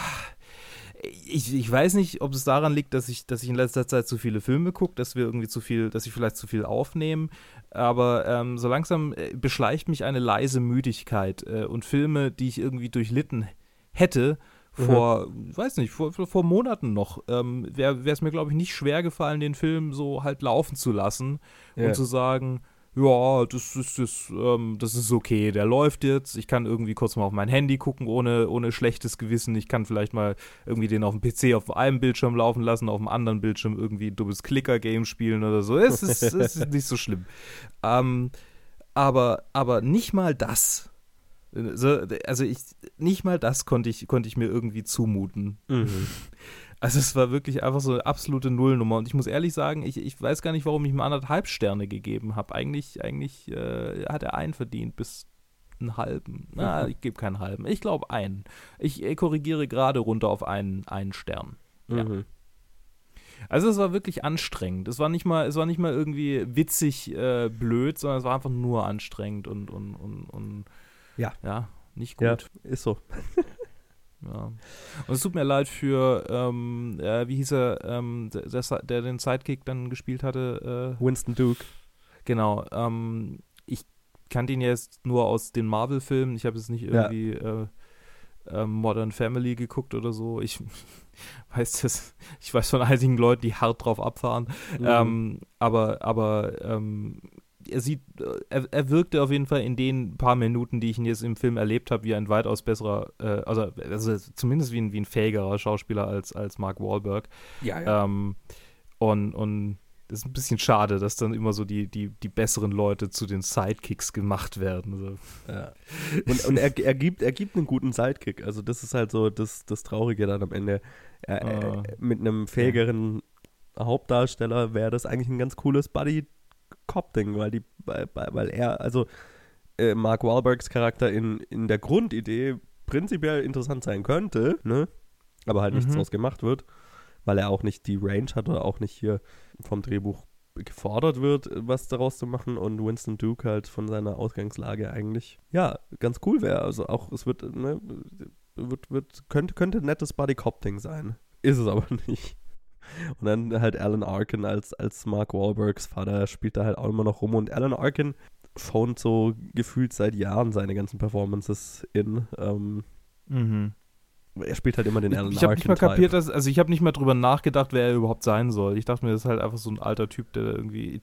ich, ich weiß nicht, ob es daran liegt, dass ich, dass ich in letzter Zeit zu viele Filme gucke, dass wir irgendwie zu viel, dass ich vielleicht zu viel aufnehmen. Aber ähm, so langsam äh, beschleicht mich eine leise Müdigkeit äh, und Filme, die ich irgendwie durchlitten hätte, vor, weiß nicht, vor, vor Monaten noch, ähm, wäre es mir, glaube ich, nicht schwer gefallen, den Film so halt laufen zu lassen Ja. und zu sagen, ja, das ist, das, ähm, das ist okay, der läuft jetzt. Ich kann irgendwie kurz mal auf mein Handy gucken, ohne, ohne schlechtes Gewissen. Ich kann vielleicht mal irgendwie den auf dem PC auf einem Bildschirm laufen lassen, auf dem anderen Bildschirm irgendwie ein dummes Clicker-Game spielen oder so. Es ist, es ist nicht so schlimm. Ähm, aber, aber nicht mal das. So, Also ich, nicht mal das konnte ich, konnte ich mir irgendwie zumuten. Mhm. Also es war wirklich einfach so eine absolute Nullnummer. Und ich muss ehrlich sagen, ich, ich weiß gar nicht, warum ich ihm anderthalb Sterne gegeben habe. Eigentlich, eigentlich äh, hat er einen verdient bis einen halben. Na, ich gebe keinen halben. Ich glaube einen. Ich äh, korrigiere gerade runter auf einen, einen Stern. Ja. Mhm. Also es war wirklich anstrengend. Es war nicht mal, es war nicht mal irgendwie witzig äh, blöd, sondern es war einfach nur anstrengend und, und, und, und Ja. ja, nicht Ja, gut. ist so. Ja. Und es tut mir leid für, ähm, äh, wie hieß er, ähm, der, der, der den Sidekick dann gespielt hatte. Äh, Winston Duke. genau. Ähm, ich kannte ihn jetzt nur aus den Marvel-Filmen. Ich habe jetzt nicht Ja. irgendwie äh, ähm, Modern Family geguckt oder so. Ich weiß das, ich weiß von einigen Leuten, die hart drauf abfahren. Mhm. Ähm, aber aber ähm, er sieht, äh, er, er wirkte auf jeden Fall in den paar Minuten, die ich ihn jetzt im Film erlebt habe, wie ein weitaus besserer, äh, also, also zumindest wie ein, wie ein fähigerer Schauspieler als, als Mark Wahlberg. ja, Ähm, und, und das ist ein bisschen schade, dass dann immer so die, die, die besseren Leute zu den Sidekicks gemacht werden. So. Ja. Und, und er, er, gibt, er gibt einen guten Sidekick. Also das ist halt so das, das Traurige dann am Ende. Er, Ah. er, mit einem fähigeren Hauptdarsteller wäre das eigentlich ein ganz cooles Buddy-Cop-Ding, weil die, weil, weil weil er, also äh, Mark Wahlbergs Charakter in, in der Grundidee prinzipiell interessant sein könnte, ne? Aber halt nichts Mhm. draus gemacht wird, weil er auch nicht die Range hat oder auch nicht hier vom Drehbuch gefordert wird, was daraus zu machen und Winston Duke halt von seiner Ausgangslage eigentlich, ja, ganz cool wäre. Also auch, es wird, ne, wird, wird, könnte, könnte ein nettes Buddy-Cop-Ding sein. Ist es aber nicht. Und dann halt Alan Arkin als, als Mark Wahlbergs Vater spielt da halt auch immer noch rum und Alan Arkin phont so gefühlt seit Jahren seine ganzen Performances in. Ähm, Mhm. er spielt halt immer den Alan Ich habe nicht Arkin. mal kapiert, dass, also ich habe nicht mal drüber nachgedacht, wer er überhaupt sein soll. Ich dachte mir, das ist halt einfach so ein alter Typ, der irgendwie.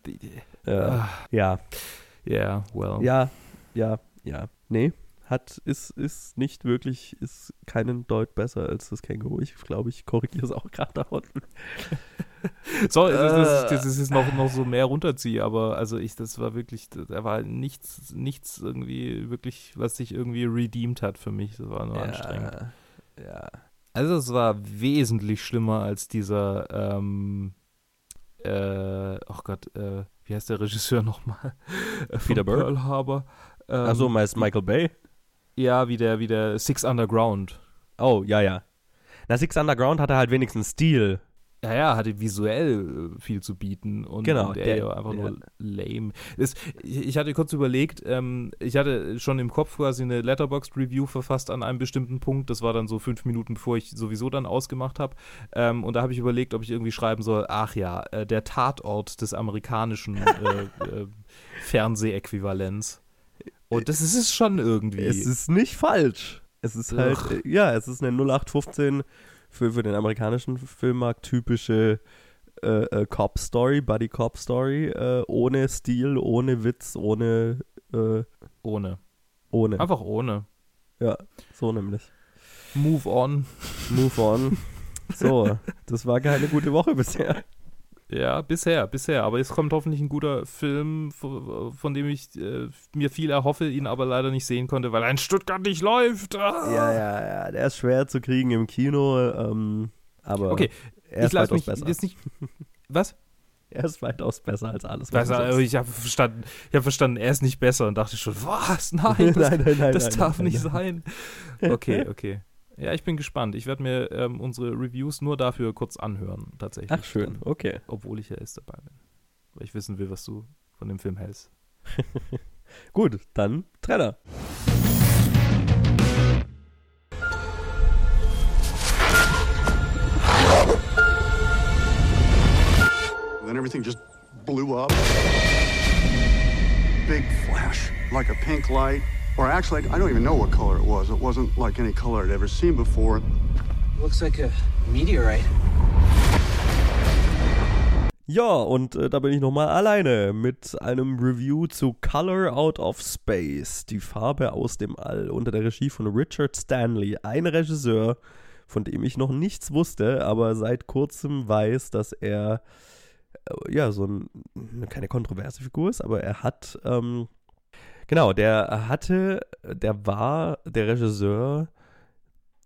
Ja, ja, Yeah, well. ja, ja, ja. Nee, hat, ist, ist nicht wirklich, ist keinen Deut besser als das Känguru. Ich glaube, ich korrigiere es auch gerade da unten. So, das, das, Äh. das ist jetzt noch, noch so mehr runterziehe, aber also ich, das war wirklich, da war nichts, nichts irgendwie wirklich, was sich irgendwie redeemed hat für mich. Das war nur anstrengend. Ja. Also es war wesentlich schlimmer als dieser, ähm, äh, oh Gott, äh, wie heißt der Regisseur nochmal? Äh, von Peter? Pearl Harbor. Ähm, Achso, meinst Michael Bay? Ja, wie der, wie der Six Underground. Oh, ja, ja. Na, Six Underground hatte halt wenigstens Stil. Ja, ja, hatte visuell äh, viel zu bieten und, Genau, und der, der- ja einfach der- nur lame. Das, ich, ich hatte kurz überlegt, ähm, ich hatte schon im Kopf quasi eine Letterboxd-Review verfasst an einem bestimmten Punkt. Das war dann so fünf Minuten, bevor ich sowieso dann ausgemacht habe. Ähm, und da habe ich überlegt, ob ich irgendwie schreiben soll, ach ja, äh, der Tatort des amerikanischen äh, äh, Fernsehäquivalents. Und das ist es schon irgendwie. Es ist nicht falsch. Es ist halt, Ugh. äh, ja, es ist eine 0815 für, für den amerikanischen Filmmarkt typische äh, äh, Cop-Story, Buddy-Cop-Story, äh, ohne Stil, ohne Witz, ohne, äh, ohne. ohne. Einfach ohne. Ja, so nämlich. Move on. Move on. So, das war keine gute Woche bisher. Ja, bisher, bisher. Aber es kommt hoffentlich ein guter Film, von, dem ich äh, mir viel erhoffe, ihn aber leider nicht sehen konnte, weil er in Stuttgart nicht läuft. Ah. Ja, ja, ja, der ist schwer zu kriegen im Kino, ähm, aber Okay, er ich ist lasse weitaus mich besser. jetzt nicht. Was? Er ist weitaus besser als alles, er- sonst- ich habe verstanden, ich hab verstanden, er ist nicht besser und dachte schon, was? Nein, das, nein, nein, nein, das darf nicht sein. Okay, okay. Ja, ich bin gespannt. Ich werde mir ähm, unsere Reviews nur dafür kurz anhören, tatsächlich. Ach, schön, Dann, okay. obwohl ich ja erst dabei bin. Weil ich wissen will, was du von dem Film hältst. Gut, dann Trenner. Then everything just blew up. Big flash, like a pink light. Or actually, I don't even know what color it was. It wasn't like any color I'd ever seen before. Looks like a meteorite. Ja, und äh, da bin ich nochmal alleine mit einem Review zu Color Out of Space, die Farbe aus dem All, unter der Regie von Richard Stanley, ein Regisseur, von dem ich noch nichts wusste, aber seit kurzem weiß, dass er äh, ja so ein, keine kontroverse Figur ist, aber er hat, ähm, genau, der hatte, der war der Regisseur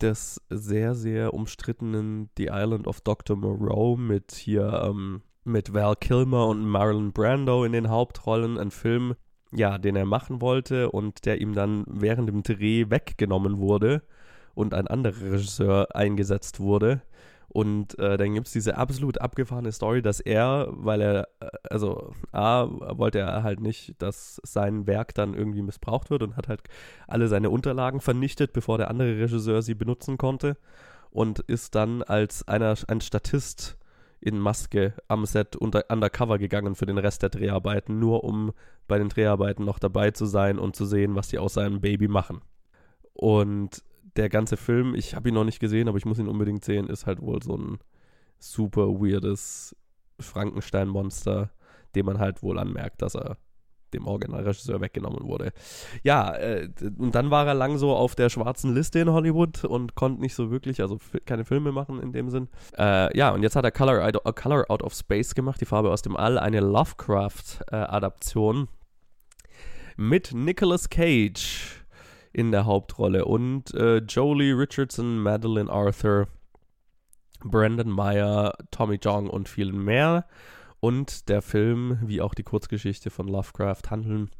des sehr, sehr umstrittenen The Island of Dr. Moreau mit hier, ähm, mit Val Kilmer und Marilyn Brando in den Hauptrollen. Ein Film, ja, den er machen wollte und der ihm dann während dem Dreh weggenommen wurde und ein anderer Regisseur eingesetzt wurde. Und äh, dann gibt es diese absolut abgefahrene Story, dass er, weil er, äh, also A, wollte er halt nicht, dass sein Werk dann irgendwie missbraucht wird und hat halt alle seine Unterlagen vernichtet, bevor der andere Regisseur sie benutzen konnte. Und ist dann als einer, ein Statist in Maske am Set unter, undercover gegangen für den Rest der Dreharbeiten, nur um bei den Dreharbeiten noch dabei zu sein und zu sehen, was die aus seinem Baby machen. Und der ganze Film, ich habe ihn noch nicht gesehen, aber ich muss ihn unbedingt sehen, ist halt wohl so ein super weirdes Frankenstein-Monster, dem man halt wohl anmerkt, dass er dem Originalregisseur weggenommen wurde. Ja, äh, und dann war er lang so auf der schwarzen Liste in Hollywood und konnte nicht so wirklich, also keine Filme machen in dem Sinn. Äh, ja, und jetzt hat er Color, A Color Out of Space gemacht, die Farbe aus dem All, eine Lovecraft-Adaption äh, mit Nicolas Cage in der Hauptrolle und äh, Jolie Richardson, Madeline Arthur, Brandon Meyer, Tommy Jong und vielen mehr. Und der Film, wie auch die Kurzgeschichte von Lovecraft, handeln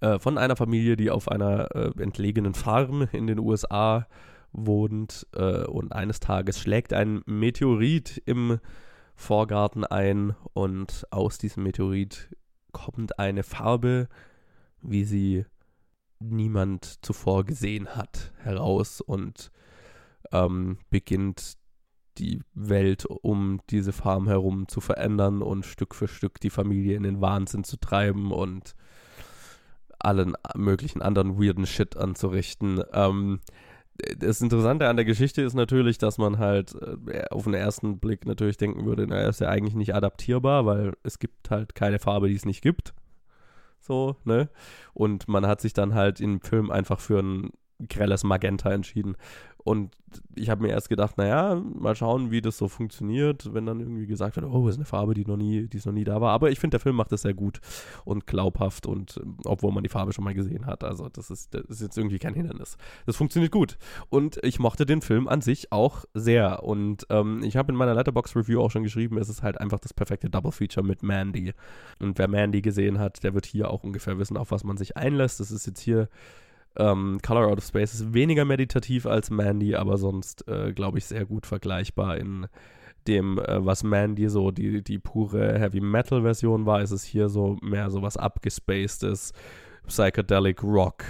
äh, von einer Familie, die auf einer äh, entlegenen Farm in den USA wohnt. Äh, und eines Tages schlägt ein Meteorit im Vorgarten ein und aus diesem Meteorit kommt eine Farbe, wie sie niemand zuvor gesehen hat, heraus und ähm, beginnt die Welt um diese Farm herum zu verändern und Stück für Stück die Familie in den Wahnsinn zu treiben und allen möglichen anderen weirden Shit anzurichten. Ähm, das Interessante an der Geschichte ist natürlich, dass man halt äh, auf den ersten Blick natürlich denken würde, er ist ja eigentlich nicht adaptierbar, weil es gibt halt keine Farbe, die es nicht gibt. So, ne? Und man hat sich dann halt im Film einfach für ein grelles Magenta entschieden. Und ich habe mir erst gedacht, naja, mal schauen, wie das so funktioniert, wenn dann irgendwie gesagt wird, oh, ist eine Farbe, die noch nie, die noch nie da war. Aber ich finde, der Film macht das sehr gut und glaubhaft und obwohl man die Farbe schon mal gesehen hat. Also das ist, das ist jetzt irgendwie kein Hindernis. Das funktioniert gut. Und ich mochte den Film an sich auch sehr. Und ähm, ich habe in meiner Letterbox Review auch schon geschrieben, es ist halt einfach das perfekte Double Feature mit Mandy. Und wer Mandy gesehen hat, der wird hier auch ungefähr wissen, auf was man sich einlässt. Das ist jetzt hier ähm, Color Out of Space ist weniger meditativ als Mandy, aber sonst, äh, glaube ich, sehr gut vergleichbar in dem, äh, was Mandy so die, die pure Heavy Metal Version war, ist es hier so mehr so was abgespacedes, Psychedelic Rock.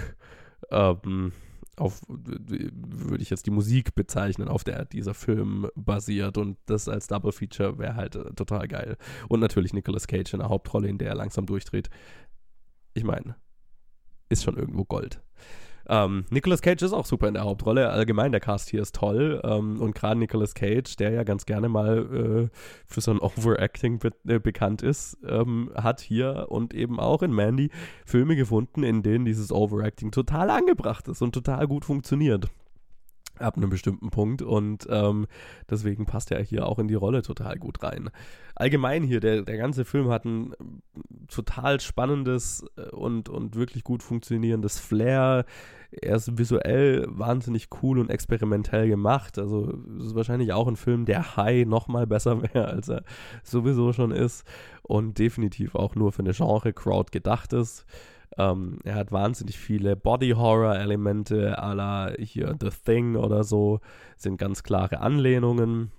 Ähm, auf, würde ich jetzt die Musik bezeichnen, auf der dieser Film basiert und das als Double Feature wäre halt äh, total geil. Und natürlich Nicolas Cage in der Hauptrolle, in der er langsam durchdreht. Ich meine, ist schon irgendwo Gold. Ähm, Nicolas Cage ist auch super in der Hauptrolle. Allgemein, der Cast hier ist toll. Ähm, und gerade Nicolas Cage, der ja ganz gerne mal äh, für so ein Overacting be äh, bekannt ist, ähm, hat hier und eben auch in Mandy Filme gefunden, in denen dieses Overacting total angebracht ist und total gut funktioniert ab einem bestimmten Punkt und ähm, deswegen passt er hier auch in die Rolle total gut rein. Allgemein hier, der, der ganze Film hat ein total spannendes äh, und, und wirklich gut funktionierendes Flair. Er ist visuell wahnsinnig cool und experimentell gemacht. Also es ist wahrscheinlich auch ein Film, der High nochmal besser wäre, als er sowieso schon ist und definitiv auch nur für eine Genre-Crowd gedacht ist. Ähm, er hat wahnsinnig viele Body-Horror-Elemente, à la hier The Thing oder so, sind ganz klare Anlehnungen.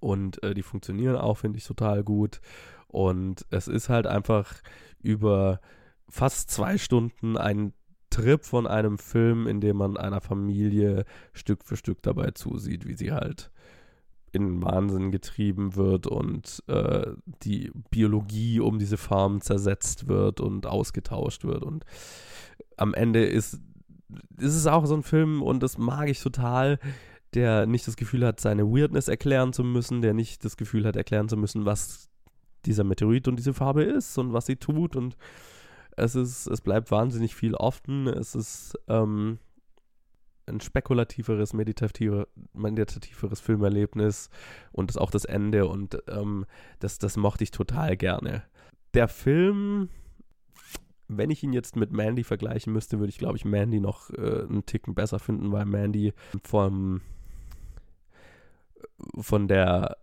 Und äh, die funktionieren auch, finde ich, total gut. Und es ist halt einfach über fast zwei Stunden ein Trip von einem Film, in dem man einer Familie Stück für Stück dabei zusieht, wie sie halt in Wahnsinn getrieben wird und äh, die Biologie um diese Farm zersetzt wird und ausgetauscht wird. Und am Ende ist, ist es auch so ein Film und das mag ich total, der nicht das Gefühl hat, seine Weirdness erklären zu müssen, der nicht das Gefühl hat, erklären zu müssen, was dieser Meteorit und diese Farbe ist und was sie tut. Und es ist, es bleibt wahnsinnig viel offen. Es ist, ähm, ein spekulativeres, meditativer, meditativeres Filmerlebnis und das auch das Ende und ähm, das, das mochte ich total gerne. Der Film wenn ich ihn jetzt mit Mandy vergleichen müsste, würde ich, glaube ich, Mandy noch äh, einen Ticken besser finden, weil Mandy vom, von der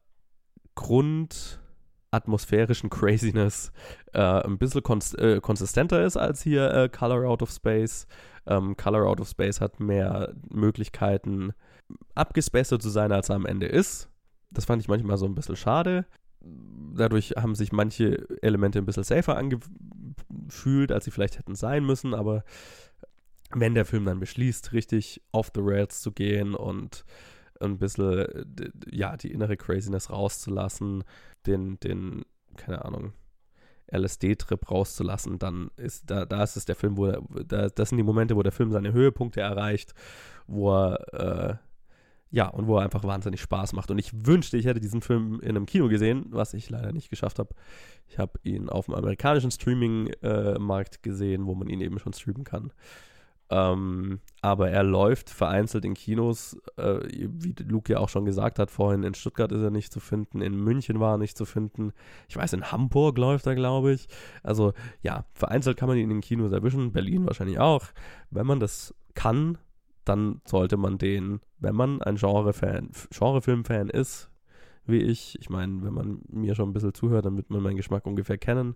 grundatmosphärischen Craziness äh, ein bisschen kons äh, konsistenter ist als hier äh, Color Out of Space. Ähm, Color Out of Space hat mehr Möglichkeiten, abgespaced zu sein, als er am Ende ist. Das fand ich manchmal so ein bisschen schade. Dadurch haben sich manche Elemente ein bisschen safer angefühlt, als sie vielleicht hätten sein müssen, aber wenn der Film dann beschließt, richtig off the rails zu gehen und ein bisschen, ja, die innere Craziness rauszulassen, den, den, keine Ahnung, LSD-Trip rauszulassen, dann ist da, da ist es der Film, wo da, das sind die Momente, wo der Film seine Höhepunkte erreicht, wo er, äh, ja, und wo er einfach wahnsinnig Spaß macht. Und ich wünschte, ich hätte diesen Film in einem Kino gesehen, was ich leider nicht geschafft habe. Ich habe ihn auf dem amerikanischen Streaming-Markt äh, gesehen, wo man ihn eben schon streamen kann. Ähm, aber er läuft vereinzelt in Kinos, äh, wie Luke ja auch schon gesagt hat vorhin, in Stuttgart ist er nicht zu finden, in München war er nicht zu finden. Ich weiß, in Hamburg läuft er, glaube ich. Also ja, vereinzelt kann man ihn in Kinos erwischen, Berlin wahrscheinlich auch. Wenn man das kann, dann sollte man den, wenn man ein Genre-Film-Fan ist, wie ich, ich meine, wenn man mir schon ein bisschen zuhört, dann wird man meinen Geschmack ungefähr kennen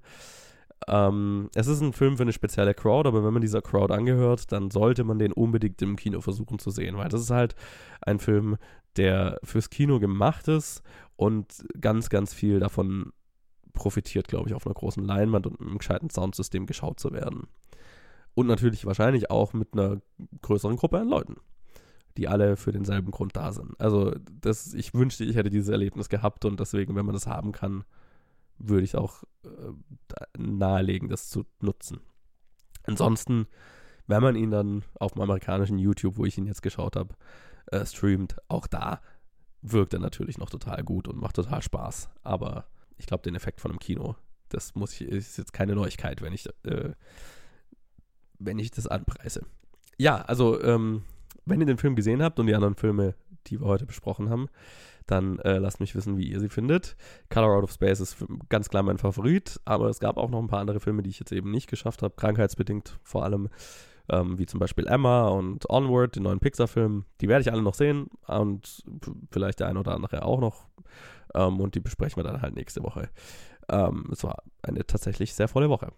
ähm, es ist ein Film für eine spezielle Crowd, aber wenn man dieser Crowd angehört, dann sollte man den unbedingt im Kino versuchen zu sehen, weil das ist halt ein Film, der fürs Kino gemacht ist und ganz, ganz viel davon profitiert, glaube ich, auf einer großen Leinwand und einem gescheiten Soundsystem geschaut zu werden. Und natürlich wahrscheinlich auch mit einer größeren Gruppe an Leuten, die alle für denselben Grund da sind. Also das, ich wünschte, ich hätte dieses Erlebnis gehabt und deswegen, wenn man das haben kann, würde ich auch äh, nahelegen, das zu nutzen. Ansonsten, wenn man ihn dann auf dem amerikanischen YouTube, wo ich ihn jetzt geschaut habe, äh, streamt, auch da wirkt er natürlich noch total gut und macht total Spaß. Aber ich glaube, den Effekt von einem Kino, das muss ich, ist jetzt keine Neuigkeit, wenn ich, äh, wenn ich das anpreise. Ja, also, ähm, wenn ihr den Film gesehen habt und die anderen Filme, die wir heute besprochen haben, dann äh, lasst mich wissen, wie ihr sie findet. Color Out of Space ist ganz klar mein Favorit, aber es gab auch noch ein paar andere Filme, die ich jetzt eben nicht geschafft habe, krankheitsbedingt vor allem, ähm, wie zum Beispiel Emma und Onward, den neuen Pixar-Film. Die werde ich alle noch sehen und vielleicht der ein oder andere auch noch. Ähm, und die besprechen wir dann halt nächste Woche. Ähm, es war eine tatsächlich sehr volle Woche.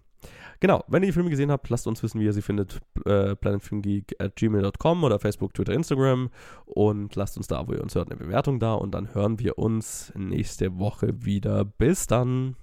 Genau, wenn ihr die Filme gesehen habt, lasst uns wissen, wie ihr sie findet. Äh, planetfilmgeek at gmail.com oder Facebook, Twitter, Instagram. Und lasst uns da, wo ihr uns hört, eine Bewertung da. Und dann hören wir uns nächste Woche wieder. Bis dann.